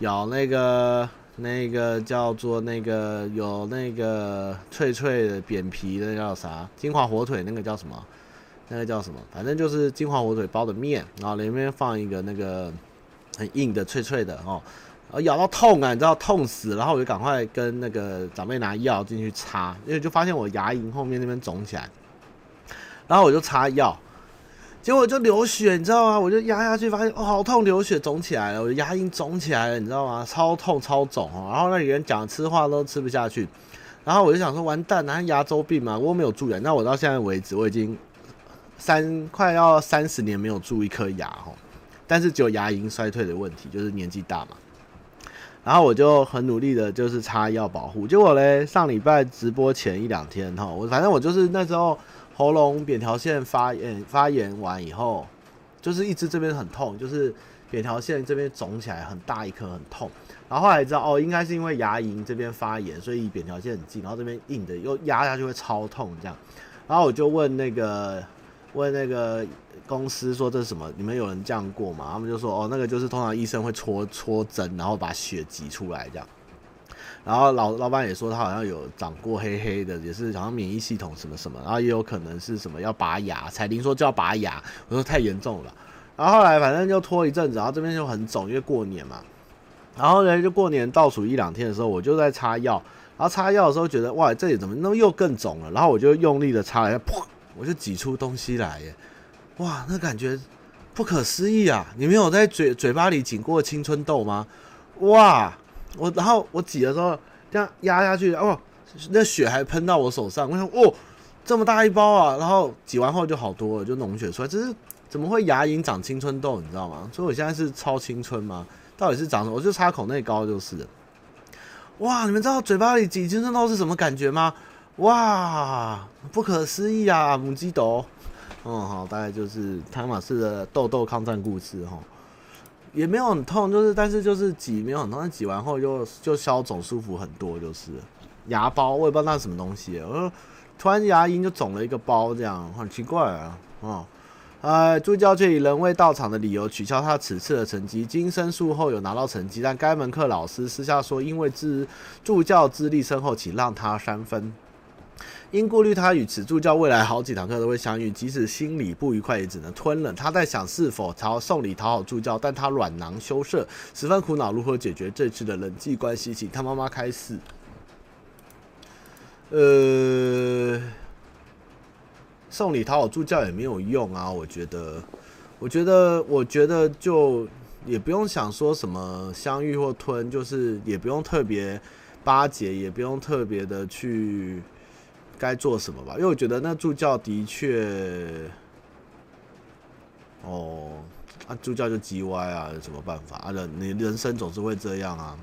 咬那个那个叫做那个有那个脆脆的扁皮的那叫啥？金华火腿那个叫什么？那个叫什么？反正就是金华火腿包的面，然后里面放一个那个很硬的脆脆的哦，然后咬到痛啊，你知道痛死，然后我就赶快跟那个长辈拿药进去擦，因为就发现我牙龈后面那边肿起来，然后我就擦药。结果就流血，你知道吗？我就压下去，发现哦，好痛，流血肿起来了，我的牙龈肿起来了，你知道吗？超痛超肿哦。然后那里人讲吃话都吃不下去，然后我就想说完蛋，那牙周病嘛，我没有蛀牙。那我到现在为止，我已经三快要三十年没有蛀一颗牙哦，但是只有牙龈衰退的问题，就是年纪大嘛。然后我就很努力的，就是擦药保护。结果嘞，上礼拜直播前一两天哈，我反正我就是那时候。喉咙扁条腺发炎，发炎完以后，就是一直这边很痛，就是扁条腺这边肿起来很大一颗，很痛。然后后来知道哦，应该是因为牙龈这边发炎，所以扁条线很近，然后这边硬的又压下去会超痛这样。然后我就问那个问那个公司说，这是什么？你们有人这样过吗？他们就说哦，那个就是通常医生会戳戳针，然后把血挤出来这样。然后老老板也说他好像有长过黑黑的，也是好像免疫系统什么什么，然后也有可能是什么要拔牙。彩铃说就要拔牙，我说太严重了。然后后来反正就拖一阵子，然后这边就很肿，因为过年嘛。然后呢，就过年倒数一两天的时候，我就在擦药。然后擦药的时候觉得哇，这里怎么那么又更肿了？然后我就用力的擦了一下，噗，我就挤出东西来耶！哇，那感觉不可思议啊！你们有在嘴嘴巴里挤过青春痘吗？哇！我然后我挤的时候这样压下去，哦，那血还喷到我手上。我想，哦，这么大一包啊！然后挤完后就好多了，就脓血出来。这是怎么会牙龈长青春痘？你知道吗？所以我现在是超青春吗？到底是长什么？我就擦口内膏就是。哇，你们知道嘴巴里挤青春痘是什么感觉吗？哇，不可思议啊！母鸡斗，嗯，好，大概就是汤马士的痘痘抗战故事哈。也没有很痛，就是但是就是挤没有很痛，但挤完后就就消肿舒服很多，就是牙包我也不知道那是什么东西，我说突然牙龈就肿了一个包，这样很奇怪啊，哦，呃，助教却以人未到场的理由取消他此次的成绩，经申诉后有拿到成绩，但该门课老师私下说，因为资助教资历深厚，请让他三分。因顾虑他与此助教未来好几堂课都会相遇，即使心里不愉快，也只能吞了。他在想是否朝送礼讨好助教，但他软囊羞涩，十分苦恼如何解决这次的人际关系。请他妈妈开始。呃，送礼讨好助教也没有用啊，我觉得，我觉得，我觉得就也不用想说什么相遇或吞，就是也不用特别巴结，也不用特别的去。该做什么吧？因为我觉得那助教的确，哦，啊，助教就叽歪啊，有什么办法啊？人你人生总是会这样啊，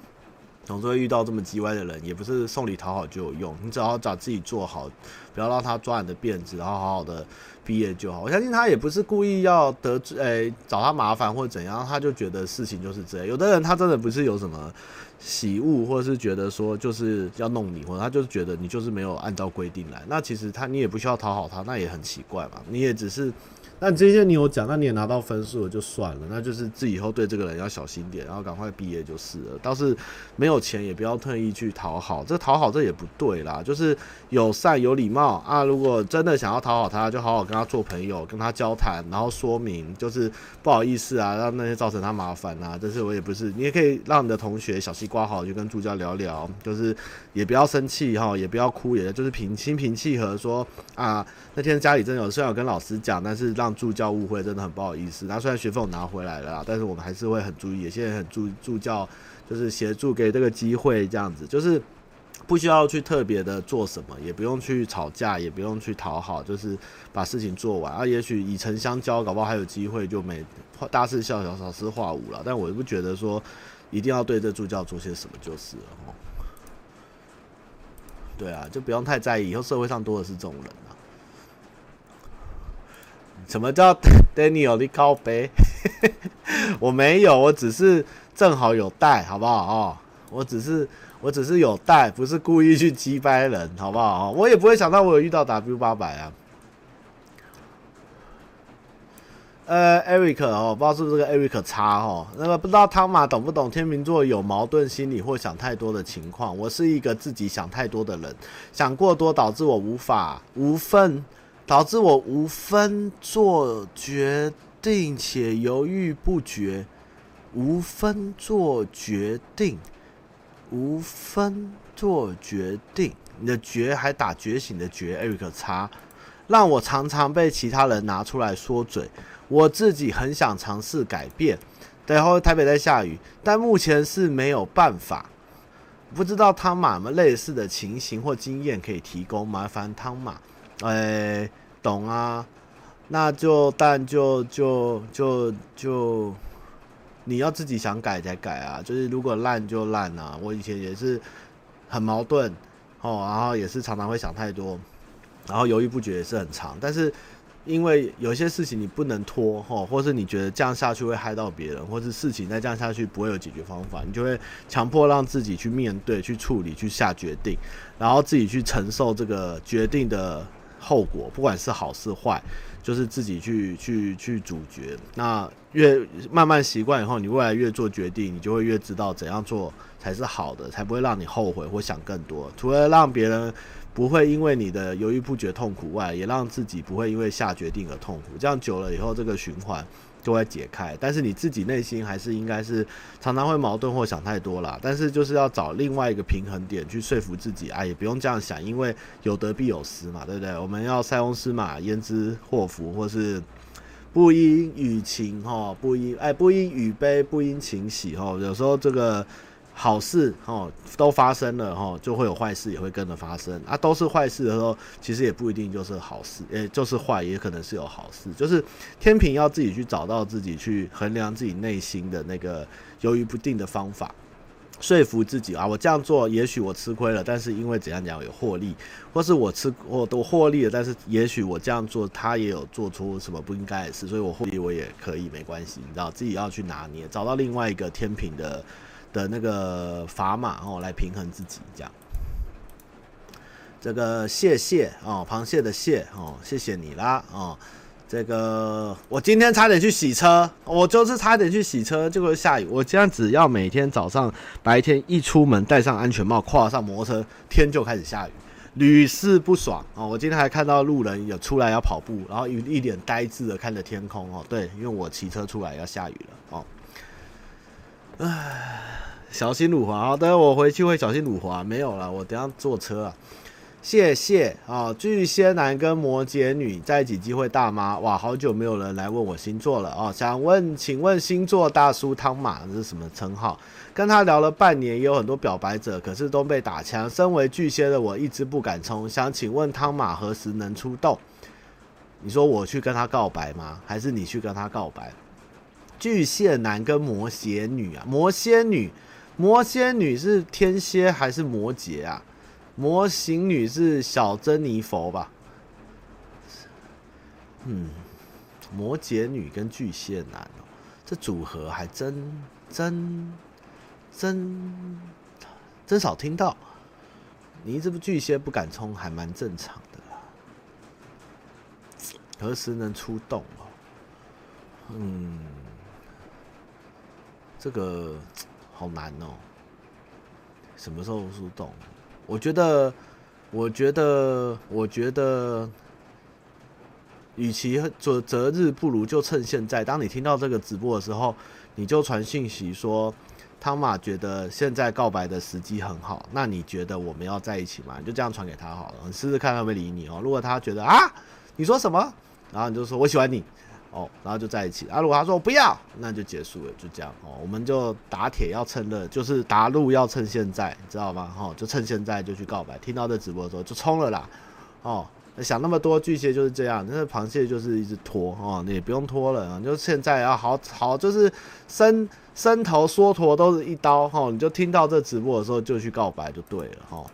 总是会遇到这么叽歪的人，也不是送礼讨好就有用。你只要找自己做好，不要让他抓你的辫子，然后好好的毕业就好。我相信他也不是故意要得罪，诶、欸，找他麻烦或者怎样，他就觉得事情就是这样。有的人他真的不是有什么喜恶，或者是觉得说就是要弄你，或者他就是觉得你就是没有按照规定来。那其实他你也不需要讨好他，那也很奇怪嘛。你也只是。那这些你有讲，那你也拿到分数了就算了，那就是自己以后对这个人要小心点，然后赶快毕业就是了。倒是没有钱也不要特意去讨好，这讨好这也不对啦，就是友善有礼貌啊。如果真的想要讨好他，就好好跟他做朋友，跟他交谈，然后说明就是不好意思啊，让那些造成他麻烦啊。但是我也不是，你也可以让你的同学小西瓜好，就跟助教聊聊，就是也不要生气哈，也不要哭，也就是平心平气和说啊，那天家里真的有事要跟老师讲，但是让。助教误会真的很不好意思，那虽然学费我拿回来了，但是我们还是会很注意，也现在很助助教就是协助给这个机会，这样子就是不需要去特别的做什么，也不用去吵架，也不用去讨好，就是把事情做完啊。也许以诚相交，搞不好还有机会就没大事小小小事化无了。但我也不觉得说一定要对这助教做些什么就是了哦。对啊，就不用太在意，以后社会上多的是这种人啊。什么叫 Daniel 你靠北？我没有，我只是正好有带，好不好哦？我只是我只是有带，不是故意去击败人，好不好？我也不会想到我有遇到 W 八百啊。呃，Eric 哦，不知道是不是这个 Eric 叉哦？那个不知道汤马懂不懂天秤座有矛盾心理或想太多的情况？我是一个自己想太多的人，想过多导致我无法无分。导致我无分做决定且犹豫不决，无分做决定，无分做决定。你的觉还打觉醒的觉，Eric 叉，让我常常被其他人拿出来说嘴。我自己很想尝试改变。然后台北在下雨，但目前是没有办法。不知道汤马有类似的情形或经验可以提供？麻烦汤马。哎、欸，懂啊，那就但就就就就，你要自己想改才改啊。就是如果烂就烂啊。我以前也是很矛盾哦，然后也是常常会想太多，然后犹豫不决也是很长。但是因为有些事情你不能拖哦，或是你觉得这样下去会害到别人，或是事情再这样下去不会有解决方法，你就会强迫让自己去面对、去处理、去下决定，然后自己去承受这个决定的。后果不管是好是坏，就是自己去去去主角。那越慢慢习惯以后，你未来越做决定，你就会越知道怎样做才是好的，才不会让你后悔或想更多。除了让别人不会因为你的犹豫不决痛苦外，也让自己不会因为下决定而痛苦。这样久了以后，这个循环。就会解开，但是你自己内心还是应该是常常会矛盾或想太多啦。但是就是要找另外一个平衡点去说服自己啊，也不用这样想，因为有得必有失嘛，对不对？我们要塞翁失马焉知祸福，或是不因与情哈，不因哎不因与悲不因情喜哈，有时候这个。好事哦，都发生了哈，就会有坏事也会跟着发生啊。都是坏事的时候，其实也不一定就是好事，诶，就是坏也可能是有好事。就是天平要自己去找到自己去衡量自己内心的那个犹豫不定的方法，说服自己啊，我这样做也许我吃亏了，但是因为怎样讲有获利，或是我吃我都获利了，但是也许我这样做他也有做出什么不应该的事，所以我获利我也可以没关系，你知道自己要去拿捏，找到另外一个天平的。的那个砝码哦，来平衡自己这样。这个谢谢哦，螃蟹的蟹哦，谢谢你啦哦。这个我今天差点去洗车，我就是差点去洗车，结果下雨。我这样只要每天早上白天一出门戴上安全帽，跨上摩托车，天就开始下雨，屡试不爽哦。我今天还看到路人有出来要跑步，然后一一脸呆滞的看着天空哦。对，因为我骑车出来要下雨了哦。唉。小心辱华，好的，我回去会小心辱华。没有了，我等下坐车啊。谢谢啊，巨蟹男跟摩羯女在一起机会大吗？哇，好久没有人来问我星座了啊。想问，请问星座大叔汤马是什么称号？跟他聊了半年，也有很多表白者，可是都被打枪。身为巨蟹的我，一直不敢冲。想请问汤马何时能出动？你说我去跟他告白吗？还是你去跟他告白？巨蟹男跟摩羯女啊，摩羯女。魔仙女是天蝎还是摩羯啊？魔形女是小珍妮佛吧？嗯，摩羯女跟巨蟹男哦，这组合还真真真真少听到。你这不巨蟹不敢冲，还蛮正常的啦。何时能出动哦？嗯，这个 好难哦。什么时候出动？我觉得，我觉得，我觉得，与其择择日，不如就趁现在。当你听到这个直播的时候，你就传讯息说，汤玛觉得现在告白的时机很好。那你觉得我们要在一起吗？你就这样传给他好了，你试试看他会理你哦。如果他觉得啊，你说什么？然后你就说我喜欢你。哦，然后就在一起啊！如果他说我不要，那就结束了，就这样哦。我们就打铁要趁热，就是打路要趁现在，知道吗？哦，就趁现在就去告白。听到这直播的时候就冲了啦！哦，想那么多，巨蟹就是这样，那螃蟹就是一直拖哦，你也不用拖了，你就现在要好好，就是伸伸头缩头都是一刀哦。你就听到这直播的时候就去告白就对了哦。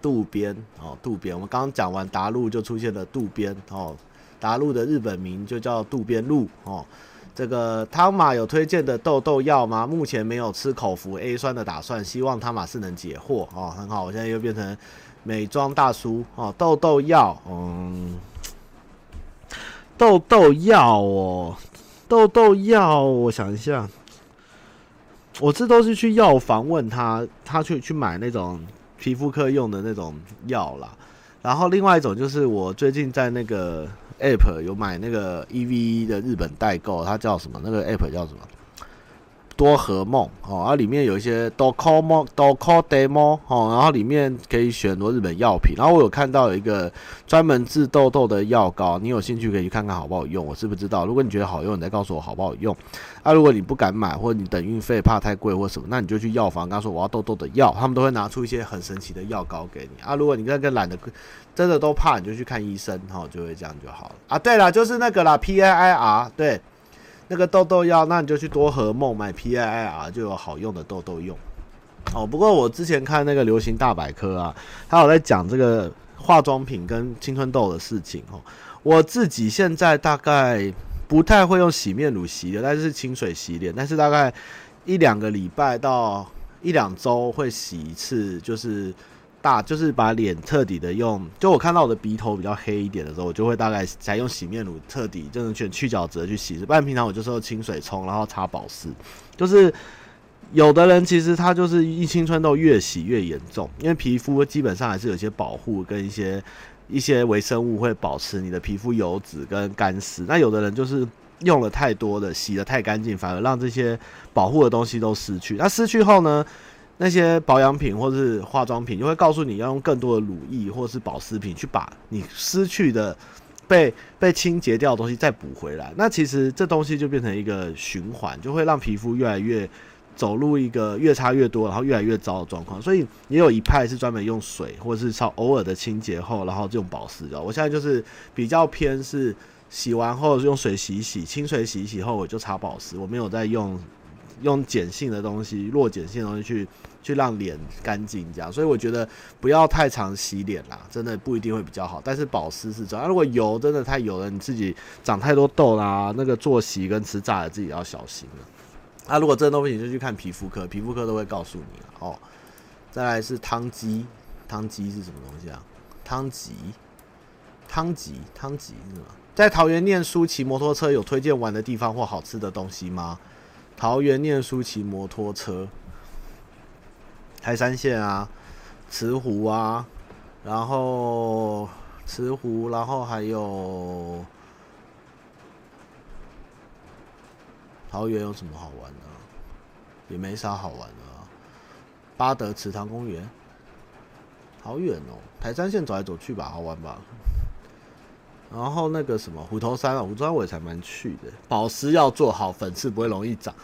渡边哦，渡边，我们刚刚讲完达路就出现了渡边哦。达陆的日本名就叫渡边路哦。这个汤玛有推荐的痘痘药吗？目前没有吃口服 A 酸的打算，希望汤玛是能解惑哦。很好，我现在又变成美妆大叔哦。痘痘药，嗯，痘痘药哦，痘痘药，我想一下，我这都是去药房问他，他去去买那种皮肤科用的那种药啦。然后另外一种就是我最近在那个。App 有买那个 EVE 的日本代购，它叫什么？那个 App 叫什么？多和梦哦，然后里面有一些 Docomo Doco Demo 哦，然后里面可以选很多日本药品。然后我有看到有一个专门治痘痘的药膏，你有兴趣可以去看看好不好用？我是不知道，如果你觉得好用，你再告诉我好不好用。啊，如果你不敢买，或者你等运费怕太贵或什么，那你就去药房，跟他说我要痘痘的药，他们都会拿出一些很神奇的药膏给你。啊，如果你那个懒得真的都怕，你就去看医生，哈，就会这样就好了。啊，对了，就是那个啦，P A I R，对。那个痘痘药，那你就去多和梦买 P I I R 就有好用的痘痘用。哦，不过我之前看那个流行大百科啊，他有在讲这个化妆品跟青春痘的事情哦。我自己现在大概不太会用洗面乳洗脸，但是清水洗脸，但是大概一两个礼拜到一两周会洗一次，就是。大就是把脸彻底的用，就我看到我的鼻头比较黑一点的时候，我就会大概才用洗面乳彻底，就是选去角质去洗。不然平常我就是用清水冲，然后擦保湿。就是有的人其实他就是一青春痘越洗越严重，因为皮肤基本上还是有些保护跟一些一些微生物会保持你的皮肤油脂跟干湿。那有的人就是用了太多的洗得太干净，反而让这些保护的东西都失去。那失去后呢？那些保养品或是化妆品，就会告诉你要用更多的乳液或是保湿品去把你失去的被被清洁掉的东西再补回来。那其实这东西就变成一个循环，就会让皮肤越来越走入一个越差越多，然后越来越糟的状况。所以也有一派是专门用水或者是超偶尔的清洁后，然后用保湿的。我现在就是比较偏是洗完后用水洗一洗，清水洗一洗后我就擦保湿，我没有在用用碱性的东西、弱碱性的东西去。去让脸干净，这样，所以我觉得不要太常洗脸啦，真的不一定会比较好。但是保湿是这样，如果油真的太油了，你自己长太多痘啦，那个作息跟吃炸的自己要小心了。啊，如果真的不行，就去看皮肤科，皮肤科都会告诉你哦。再来是汤鸡，汤鸡是什么东西啊？汤吉，汤吉，汤吉是什么？在桃园念书骑摩托车有推荐玩的地方或好吃的东西吗？桃园念书骑摩托车。台山线啊，慈湖啊，然后慈湖，然后还有桃园有什么好玩的？也没啥好玩的啊。八德池塘公园，好远哦。台山线走来走去吧，好玩吧。然后那个什么虎头山啊，虎头山我也才蛮去的。保湿要做好，粉刺不会容易长，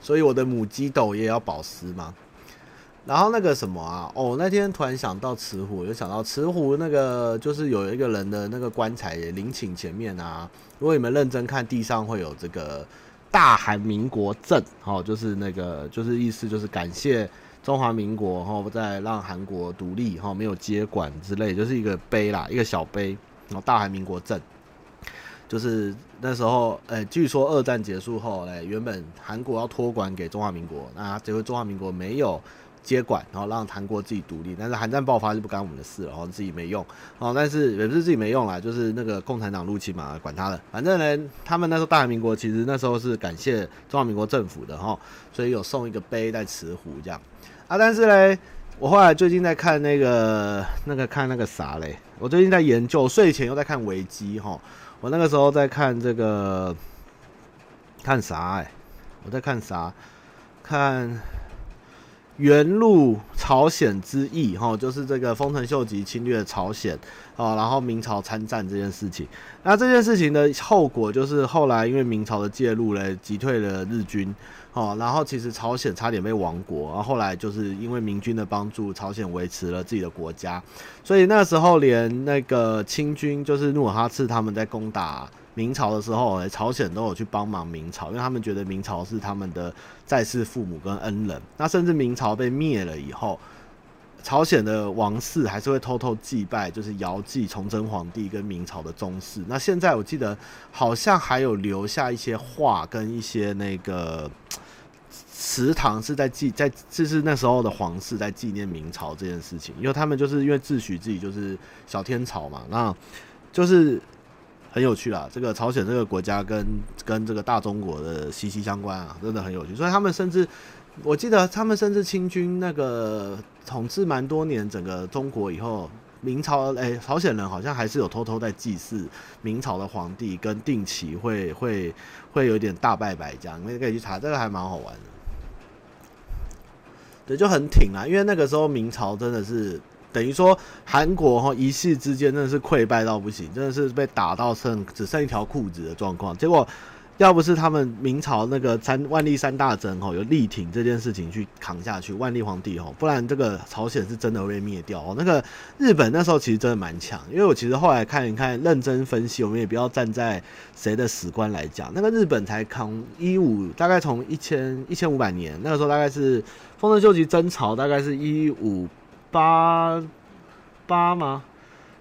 所以我的母鸡斗也要保湿嘛。然后那个什么啊，哦，那天突然想到慈湖，就想到慈湖那个就是有一个人的那个棺材陵寝前面啊，如果你们认真看，地上会有这个大韩民国证，哦，就是那个就是意思就是感谢中华民国，然后再让韩国独立，哈，没有接管之类，就是一个碑啦，一个小碑，然后大韩民国证。就是那时候，呃、欸，据说二战结束后，哎，原本韩国要托管给中华民国，那结果中华民国没有接管，然后让韩国自己独立。但是韩战爆发就不干我们的事了，然后自己没用，哦，但是也不是自己没用啦，就是那个共产党入侵嘛，管他的，反正呢，他们那时候大韩民国其实那时候是感谢中华民国政府的哈，所以有送一个碑在慈湖这样啊。但是呢，我后来最近在看那个那个看那个啥嘞，我最近在研究，睡前又在看维基哈。我那个时候在看这个，看啥哎、我在看啥？看元禄朝鲜之役哈，就是这个丰臣秀吉侵略朝鲜啊，然后明朝参战这件事情。那这件事情的后果就是后来因为明朝的介入嘞，击退了日军。哦，然后其实朝鲜差点被亡国，然后后来就是因为明军的帮助，朝鲜维持了自己的国家，所以那时候连那个清军，就是努尔哈赤他们在攻打明朝的时候，朝鲜都有去帮忙明朝，因为他们觉得明朝是他们的在世父母跟恩人。那甚至明朝被灭了以后，朝鲜的王室还是会偷偷祭拜，就是遥祭崇祯皇帝跟明朝的宗室。那现在我记得好像还有留下一些画跟一些那个。祠堂是在纪在，就是那时候的皇室在纪念明朝这件事情，因为他们就是因为自诩自己就是小天朝嘛，那就是很有趣啦。这个朝鲜这个国家跟跟这个大中国的息息相关啊，真的很有趣。所以他们甚至，我记得他们甚至清军那个统治蛮多年整个中国以后，明朝哎、朝鲜人好像还是有偷偷在祭祀明朝的皇帝，跟定期会会会有点大拜拜这样，你们可以去查，这个还蛮好玩的。对，就很挺啊，因为那个时候明朝真的是等于说韩国哈一夕之间真的是溃败到不行，真的是被打到剩只剩一条裤子的状况。结果要不是他们明朝那个三万历三大征哈有力挺这件事情去扛下去，万历皇帝哈，不然这个朝鲜是真的会被灭掉哦。那个日本那时候其实真的蛮强，因为我其实后来看一看认真分析，我们也不要站在谁的史观来讲，那个日本才扛一五大概从一千一千五百年那个时候大概是。丰臣秀吉征朝大概是一五八八吗？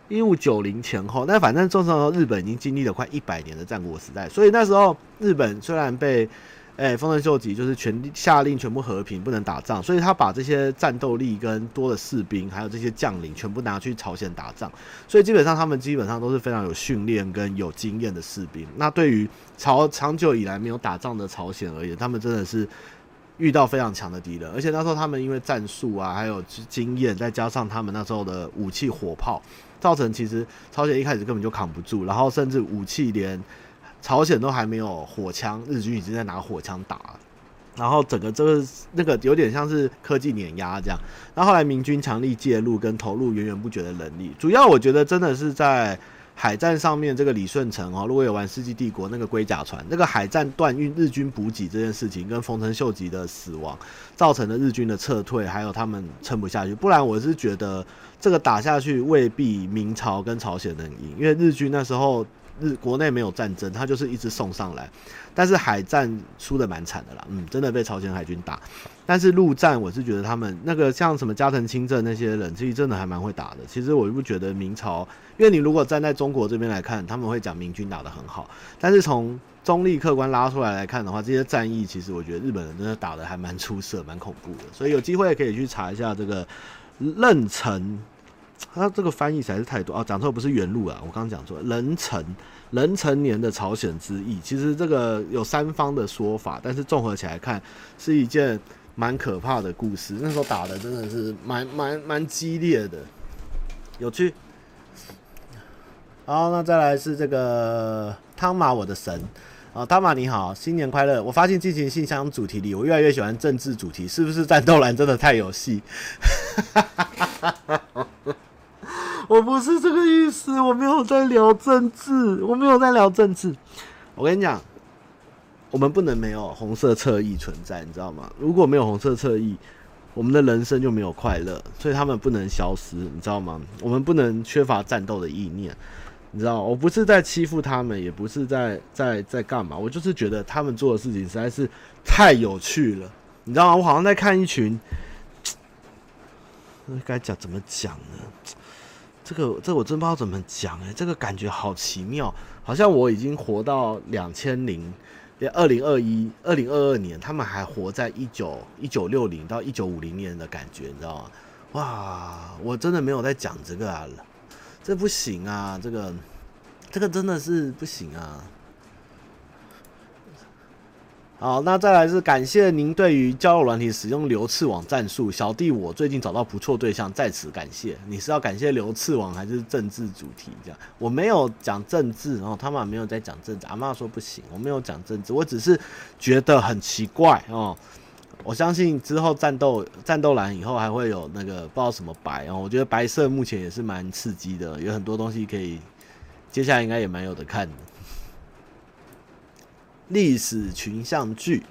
一五九零前后，那反正这时候日本已经经历了快一百年的战国时代，所以那时候日本虽然被哎丰臣秀吉就是全下令全部和平，不能打仗，所以他把这些战斗力跟多的士兵，还有这些将领全部拿去朝鲜打仗，所以基本上他们基本上都是非常有训练跟有经验的士兵。那对于朝长久以来没有打仗的朝鲜而言，他们真的是。遇到非常强的敌人，而且那时候他们因为战术啊，还有经验，再加上他们那时候的武器火炮，造成其实朝鲜一开始根本就扛不住，然后甚至武器连朝鲜都还没有火枪，日军已经在拿火枪打了，然后整个这个那个有点像是科技碾压这样。那后来明军强力介入跟投入源源不绝的能力，主要我觉得真的是在。海战上面这个李舜臣哦，如果有玩《世纪帝国》那个龟甲船，那个海战断运日军补给这件事情，跟丰臣秀吉的死亡造成了日军的撤退，还有他们撑不下去。不然我是觉得这个打下去未必明朝跟朝鲜能赢，因为日军那时候日国内没有战争，他就是一直送上来。但是海战输得蛮惨的啦，嗯，真的被朝鲜海军打。但是陆战，我是觉得他们那个像什么加藤清正那些人，其实真的还蛮会打的。其实我又不觉得明朝，因为你如果站在中国这边来看，他们会讲明军打得很好。但是从中立客观拉出来来看的话，这些战役其实我觉得日本人真的打得还蛮出色、蛮恐怖的。所以有机会可以去查一下这个任城，他这个翻译实在是太多啊，讲错不是原路啊，我刚刚讲错，壬辰。壬辰年的朝鲜之役，其实这个有三方的说法，但是综合起来看，是一件蛮可怕的故事。那时候打的真的是蛮蛮蛮激烈的，有趣。好，那再来是这个汤马，我的神啊，汤马你好，新年快乐！我发现进行信箱主题里，我越来越喜欢政治主题，是不是战斗蓝真的太有戏？我不是这个意思，我没有在聊政治，我没有在聊政治。我跟你讲，我们不能没有红色侧翼存在，你知道吗？如果没有红色侧翼，我们的人生就没有快乐，所以他们不能消失，你知道吗？我们不能缺乏战斗的意念。你知道，我不是在欺负他们，也不是在在在干嘛，我就是觉得他们做的事情实在是太有趣了，你知道吗？我好像在看一群，该讲怎么讲呢？这个这我真不知道怎么讲哎，这个感觉好奇妙，好像我已经活到两千零二零二一二零二二年，他们还活在一九一九六零到一九五零年的感觉，你知道吗？哇，我真的没有在讲这个啊。这不行啊！这个，这个真的是不行啊！好，那再来是感谢您对于交友软体使用流刺网战术，小弟我最近找到不错对象，在此感谢。你是要感谢流刺网还是政治主题？这样我没有讲政治，然后他们没有在讲政治。阿嬷说不行，我没有讲政治，我只是觉得很奇怪哦。我相信之后战斗战斗蓝以后还会有那个不知道什么白哦，我觉得白色目前也是蛮刺激的，有很多东西可以，接下来应该也蛮有的看的。历史群像剧，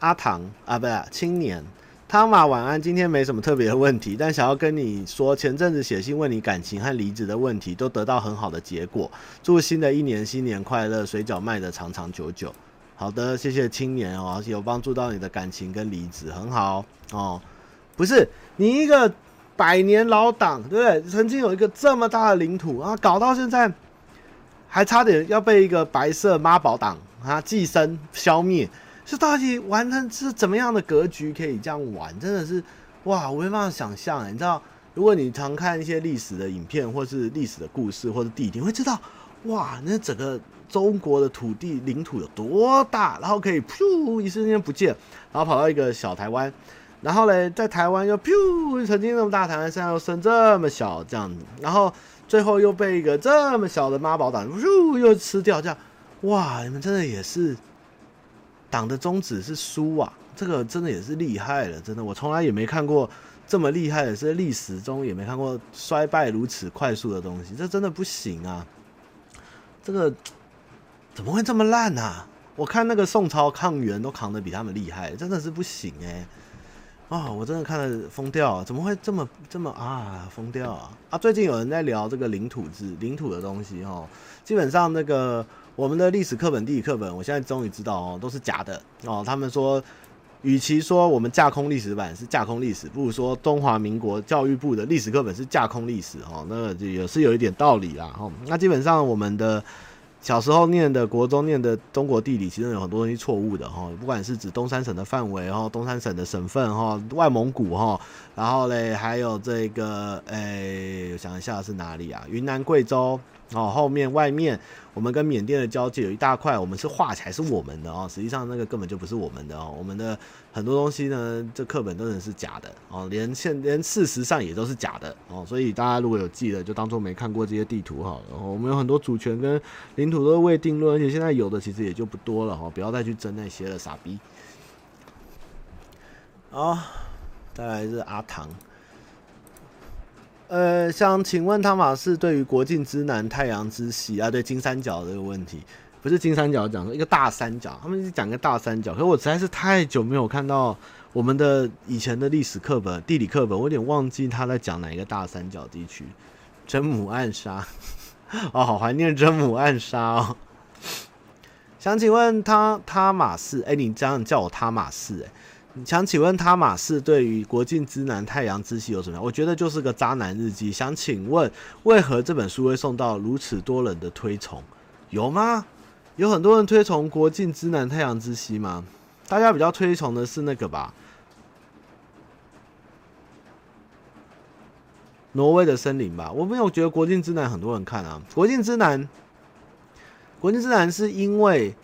阿唐啊，不是青年汤马晚安，今天没什么特别的问题，但想要跟你说，前阵子写信问你感情和离职的问题，都得到很好的结果，祝新的一年新年快乐，水饺卖的长长久久。好的，谢谢青年哦，有帮助到你的感情跟离职，很好哦。不是你一个百年老党，对不对？曾经有一个这么大的领土啊，搞到现在还差点要被一个白色妈宝党啊寄生消灭，这到底完成是怎么样的格局？可以这样玩，真的是哇，我没办法想象。你知道，如果你常看一些历史的影片，或是历史的故事，或者地图，你会知道，哇，那整个。中国的土地领土有多大？然后可以噗一瞬间不见，然后跑到一个小台湾，然后嘞，在台湾又噗，曾经那么大台湾，现在又剩这么小这样子，然后最后又被一个这么小的妈宝党噗又吃掉，这样哇！你们真的也是党的宗旨是输啊，这个真的也是厉害了，真的，我从来也没看过这么厉害的，是历史中也没看过衰败如此快速的东西，这真的不行啊，这个。怎么会这么烂呢、啊？我看那个宋朝抗元都扛得比他们厉害，真的是不行哎、啊、哦，我真的看得疯掉，怎么会这么这么啊疯掉啊？啊，最近有人在聊这个领土制领土的东西哦，基本上那个我们的历史课本、地理课本，我现在终于知道哦，都是假的哦。他们说，与其说我们架空历史版是架空历史，不如说中华民国教育部的历史课本是架空历史哦，那个也是有一点道理啦。哦，那基本上我们的。小时候念的国中念的中国地理，其实有很多东西错误的哈，不管是指东三省的范围哈，东三省的省份哈，外蒙古哈，然后嘞还有这个诶、欸，我想一下是哪里啊？云南、贵州。哦，后面外面我们跟缅甸的交界有一大块，我们是画起来是我们的哦，实际上那个根本就不是我们的哦。我们的很多东西呢，这课本真的是假的哦，连现连事实上也都是假的哦。所以大家如果有记得，就当做没看过这些地图好了。哦，我们有很多主权跟领土都未定论，而且现在有的其实也就不多了哦，不要再去争那些了，傻逼。好，再来是阿唐。呃，想请问汤玛士对于国境之南、太阳之西啊，对金三角这个问题，不是金三角讲说一个大三角，他们是讲个大三角。可是我实在是太久没有看到我们的以前的历史课本、地理课本，我有点忘记他在讲哪一个大三角地区。真母暗杀，哦，好怀念真母暗杀哦。想请问他汤玛士，哎，你这样叫我汤玛士，哎。想请问他马士对于国境之南、太阳之西有什么？我觉得就是个渣男日记。想请问，为何这本书会受到如此多人的推崇？有吗？有很多人推崇国境之南、太阳之西吗？大家比较推崇的是那个吧？挪威的森林吧？我没有觉得国境之南很多人看啊。国境之南，国境之南是因为。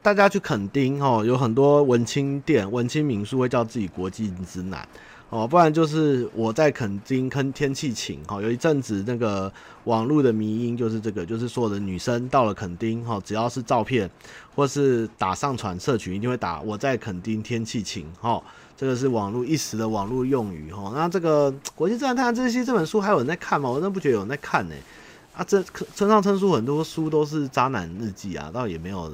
大家去垦丁哦，有很多文青店、文青民宿会叫自己国际之南哦，不然就是我在垦丁坑天气晴哈。有一阵子那个网络的迷因就是这个，就是所有的女生到了垦丁哈，只要是照片或是打上传社群，一定会打我在垦丁天气晴哈。这个是网络一时的网络用语哈。那这个国际自然探案之西这本书还有人在看吗？我真的不觉得有人在看呢。啊，这村上春树很多书都是渣男日记啊，倒也没有。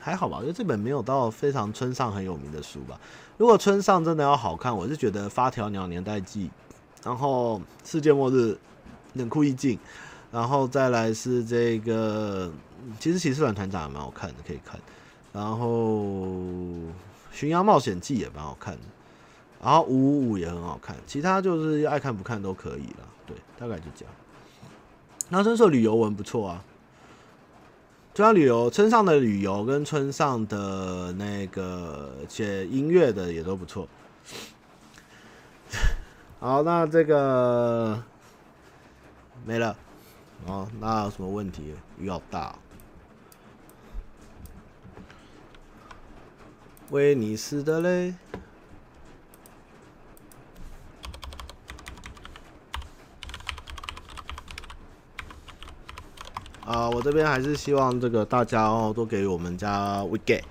还好吧，我觉得这本没有到非常村上很有名的书吧。如果村上真的要好看，我是觉得《发条鸟年代记》，然后《世界末日》冷酷意境，然后再来是这个，其实骑士团团长也蛮好看的，可以看。然后《巡洋冒险记》也蛮好看的，然后五五五也很好看，其他就是爱看不看都可以了。对，大概就这样。那春上旅游文不错啊，春上旅游，村上的旅游跟村上的那个写音乐的也都不错。好，那这个没了。哦，那有什么问题？雨好大。威尼斯的嘞。啊，我这边还是希望这个大家哦，多给我们家 WeGet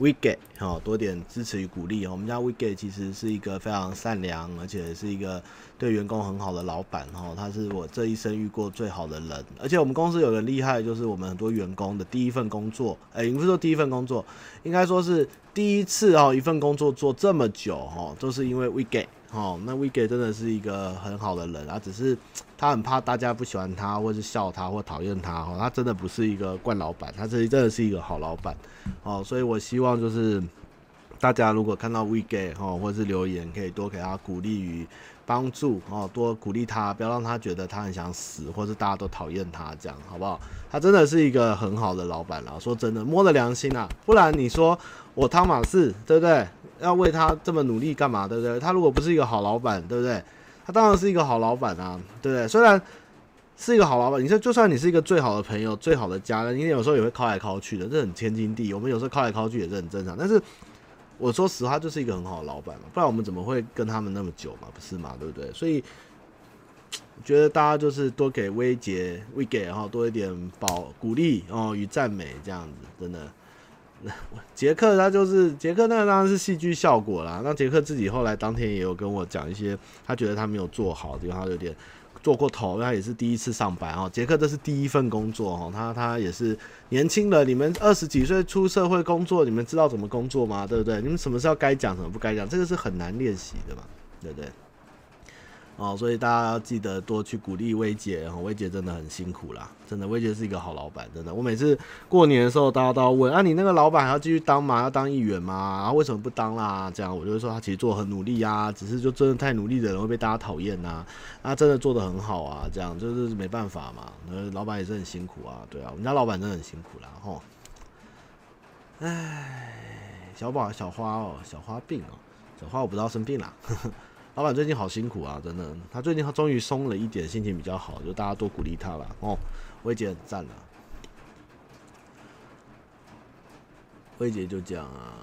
WeGet 哦多点支持与鼓励哦。我们家 WeGet 其实是一个非常善良，而且是一个对员工很好的老板哦。他是我这一生遇过最好的人，而且我们公司有个厉害，就是我们很多员工的第一份工作，哎，也不是说第一份工作，应该说是第一次哦，一份工作做这么久哦，都是因为 WeGet。哦，那 WeGet 真的是一个很好的人啊，只是他很怕大家不喜欢他，或是笑他，或讨厌他。哦，他真的不是一个惯老板，他这真的是一个好老板。哦，所以我希望就是大家如果看到 WeGet 哦，或是留言，可以多给他鼓励与帮助哦，多鼓励他，不要让他觉得他很想死，或是大家都讨厌他，这样好不好？他真的是一个很好的老板啦。说真的，摸着良心啊，不然你说我汤玛士，对不对？要为他这么努力干嘛？对不对？他如果不是一个好老板，对不对？他当然是一个好老板啊，对不对？虽然是一个好老板，你说就算你是一个最好的朋友、最好的家人，你有时候也会靠来靠去的，这很天经地义。我们有时候靠来靠去也是很正常。但是我说实话，就是一个很好的老板嘛，不然我们怎么会跟他们那么久嘛？不是嘛？对不对？所以觉得大家就是多给威杰、威给，然后多一点保鼓励哦与赞美，这样子真的。杰克他就是杰克，那个当然是戏剧效果啦。那杰克自己后来当天也有跟我讲一些，他觉得他没有做好，因为他有点做过头，他也是第一次上班哦。杰克这是第一份工作哦，他他也是年轻人，你们二十几岁出社会工作，你们知道怎么工作吗？对不对？你们什么时候该讲，什么不该讲，这个是很难练习的嘛，对不对？哦，所以大家要记得多去鼓励威杰，哦，威杰真的很辛苦啦，真的，薇姐是一个好老板，真的。我每次过年的时候，大家都要问啊，你那个老板还要继续当吗？要当议员吗？然后为什么不当啦？这样，我就会说他其实做很努力啊，只是就真的太努力的人会被大家讨厌呐。啊真的做得很好啊，这样就是没办法嘛。老板也是很辛苦啊，对啊，我们家老板真的很辛苦啦，吼。唉，小宝小花哦，小花病哦，小花我不知道生病了。呵呵老板最近好辛苦啊，真的。他最近他终于松了一点，心情比较好，就大家多鼓励他了哦。威姐很赞了，威姐就这样啊。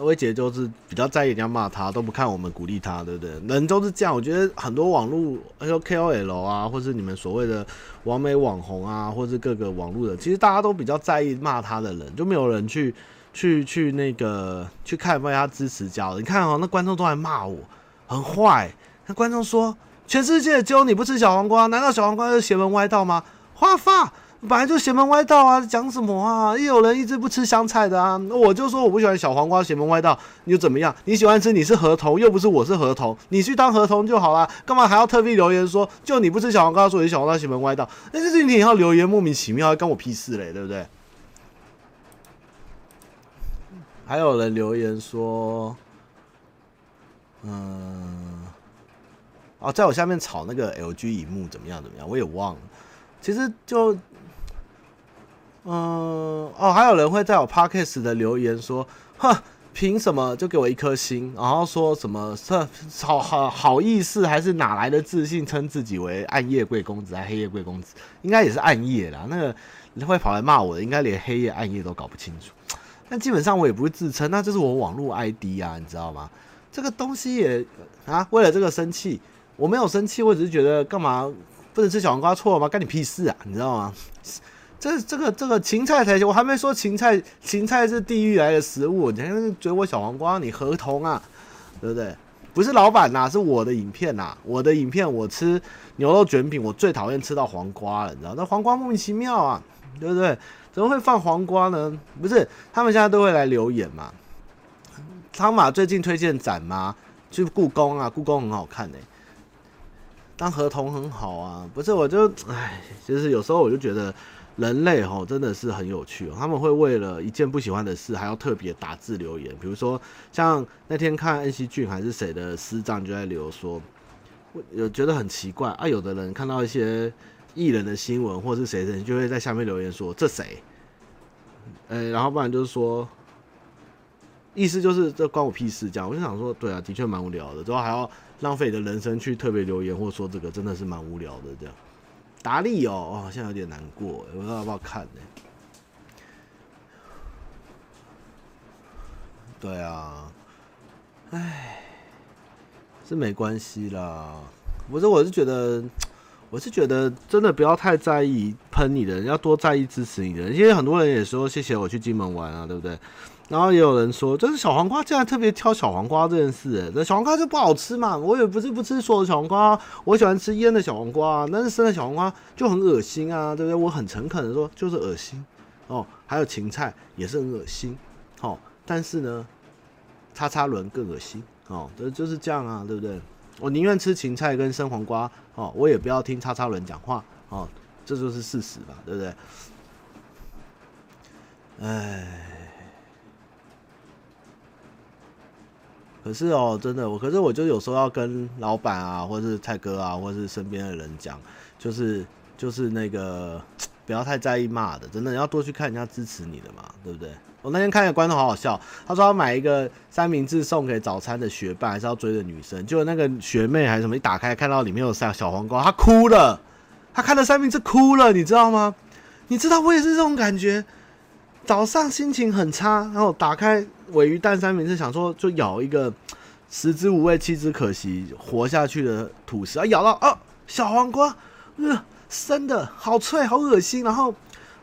威姐就是比较在意人家骂他，都不看我们鼓励他，对不对？人都是这样。我觉得很多网络，还有 KOL 啊，或是你们所谓的完美网红啊，或是各个网络的，其实大家都比较在意骂他的人，就没有人去。去去那个去看为他支持家的，你看哦，那观众都来骂我，很坏。那观众说，全世界只有你不吃小黄瓜，难道小黄瓜是邪门歪道吗？花发本来就邪门歪道啊，讲什么啊？也有人一直不吃香菜的啊，我就说我不喜欢小黄瓜邪门歪道，你又怎么样？你喜欢吃，你是河童，又不是我是河童，你去当河童就好了，干嘛还要特地留言说，就你不吃小黄瓜，所以小黄瓜邪门歪道？那这是你要留言莫名其妙，关我屁事嘞，对不对？还有人留言说，嗯，哦，在我下面炒那个 LG 萤幕怎么样？怎么样？我也忘了。其实就，嗯，哦，还有人会在我 Podcast 的留言说，哼，凭什么就给我一颗星？然后说什么这好好好意思，还是哪来的自信称自己为暗夜贵公子，还黑夜贵公子？应该也是暗夜啦。那个会跑来骂我的，应该连黑夜暗夜都搞不清楚。但基本上我也不会自称，那这是我网络 ID 啊，你知道吗？这个东西也啊，为了这个生气，我没有生气，我只是觉得干嘛不能吃小黄瓜错了吗？干你屁事啊，你知道吗？这这个这个芹菜才行，我还没说芹菜，芹菜是地狱来的食物，你还追我小黄瓜，你合同啊，对不对？不是老板呐、啊，是我的影片呐，我的影片我吃牛肉卷饼，我最讨厌吃到黄瓜了，你知道？那黄瓜莫名其妙啊，对不对？怎么会放黄瓜呢？不是，他们现在都会来留言嘛。汤马最近推荐展吗？去故宫啊，故宫很好看呢、欸。当合同很好啊。不是，我就哎，就是有时候我就觉得人类吼真的是很有趣哦。他们会为了一件不喜欢的事，还要特别打字留言。比如说，像那天看恩熙俊还是谁的师长就在留说，有觉得很奇怪啊。有的人看到一些艺人的新闻或是谁的，就会在下面留言说这谁？呃，然后不然就是说。意思就是这关我屁事，这样我就想说，对啊，的确蛮无聊的，之后还要浪费你的人生去特别留言，或者说这个真的是蛮无聊的。这样，达利哦，哦，现在有点难过，我不知道要不要看呢？对啊，哎，是没关系啦。不是，我是觉得，我是觉得真的不要太在意喷你的人，要多在意支持你的人。因为很多人也说谢谢我去金门玩啊，对不对？然后也有人说，就是小黄瓜竟然特别挑小黄瓜这件事，哎，这小黄瓜就不好吃嘛？我也不是不吃所有小黄瓜，我喜欢吃腌的小黄瓜，但是生的小黄瓜就很恶心啊，对不对？我很诚恳的说，就是恶心哦。还有芹菜也是很恶心，哦，但是呢，叉叉轮更恶心哦，这就是这样啊，对不对？我宁愿吃芹菜跟生黄瓜哦，我也不要听叉叉轮讲话哦，这就是事实吧，对不对？哎。可是哦，真的我，可是我就有时候要跟老板啊，或者是蔡哥啊，或者是身边的人讲，就是就是那个不要太在意骂的，真的要多去看人家支持你的嘛，对不对？我那天看一个观众好好笑，他说要买一个三明治送给早餐的学霸，还是要追的女生，就那个学妹还是什么，一打开看到里面有三小黄瓜，她哭了，她看到三明治哭了，你知道吗？你知道我也是这种感觉。早上心情很差，然后打开尾鱼蛋三明治，想说就咬一个食之无味弃之可惜活下去的吐司，啊咬到啊小黄瓜，呃生的好脆好恶心，然后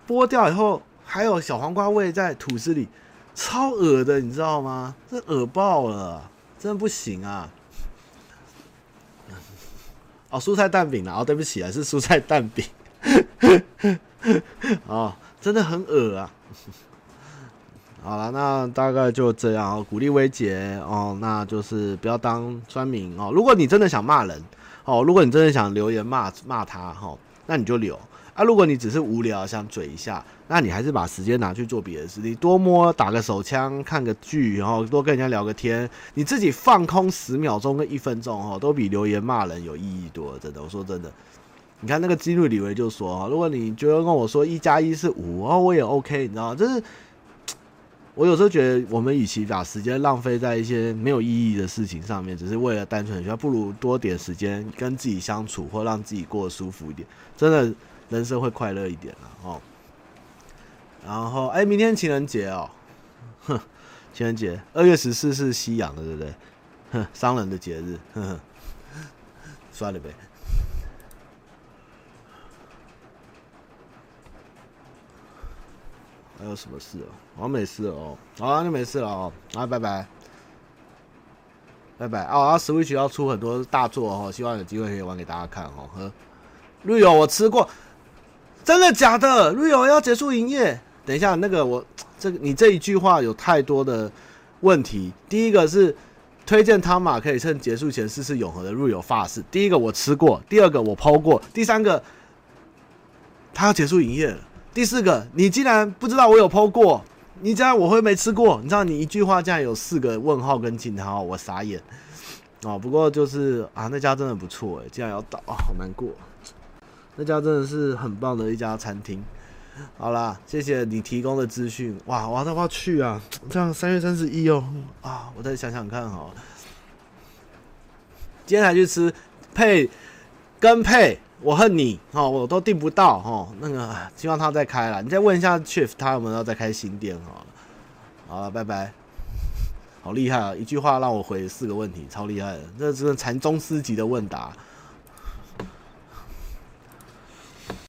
剥掉以后还有小黄瓜味在吐司里，超恶的，你知道吗？这恶爆了，真的不行啊！哦，蔬菜蛋饼啊，哦对不起啊，是蔬菜蛋饼，哦，真的很恶啊！好了，那大概就这样哦。鼓励威杰哦，那就是不要当酸民哦。如果你真的想骂人哦，如果你真的想留言骂骂他哈，那你就留啊。如果你只是无聊想嘴一下，那你还是把时间拿去做别的事，你多摸打个手枪，看个剧，然后多跟人家聊个天，你自己放空十秒钟跟一分钟哦，都比留言骂人有意义多了。真的，我说真的。你看那个基努李维就说：“如果你觉得跟我说一加一是五，哦，我也 OK，你知道吗？就是我有时候觉得，我们与其把时间浪费在一些没有意义的事情上面，只是为了单纯，不如多点时间跟自己相处，或让自己过得舒服一点，真的人生会快乐一点了哦。然后，哎，明天情人节哦，哼，情人节二月十四是西洋的，对不对？哼，商人的节日，哼哼，算了呗。”还有什么事哦？好像没事哦。好，那没事了哦。啊，拜拜，拜拜。哦，啊，Switch 要出很多大作哦，希望有机会可以玩给大家看哦。呵，绿友我吃过，真的假的？绿友要结束营业？等一下，那个我这个你这一句话有太多的问题。第一个是推荐汤马可以趁结束前试试永和的入友法式。第一个我吃过，第二个我抛过，第三个他要结束营业了。第四个，你竟然不知道我有 PO 过，你竟然我会没吃过？你知道你一句话竟然有四个问号跟惊叹号，我傻眼哦。不过就是啊，那家真的不错哎，竟然要倒啊，好难过。那家真的是很棒的一家餐厅。好啦，谢谢你提供的资讯。哇，我要不要去啊？这样三月三十一哦啊，我再想想看哈。今天还去吃配跟配。我恨你哦，我都订不到哦。那个，希望他再开了。你再问一下 Chief，他有没有要再开新店哈？好了，拜拜。好厉害啊！一句话让我回四个问题，超厉害的。这是禅宗师级的问答。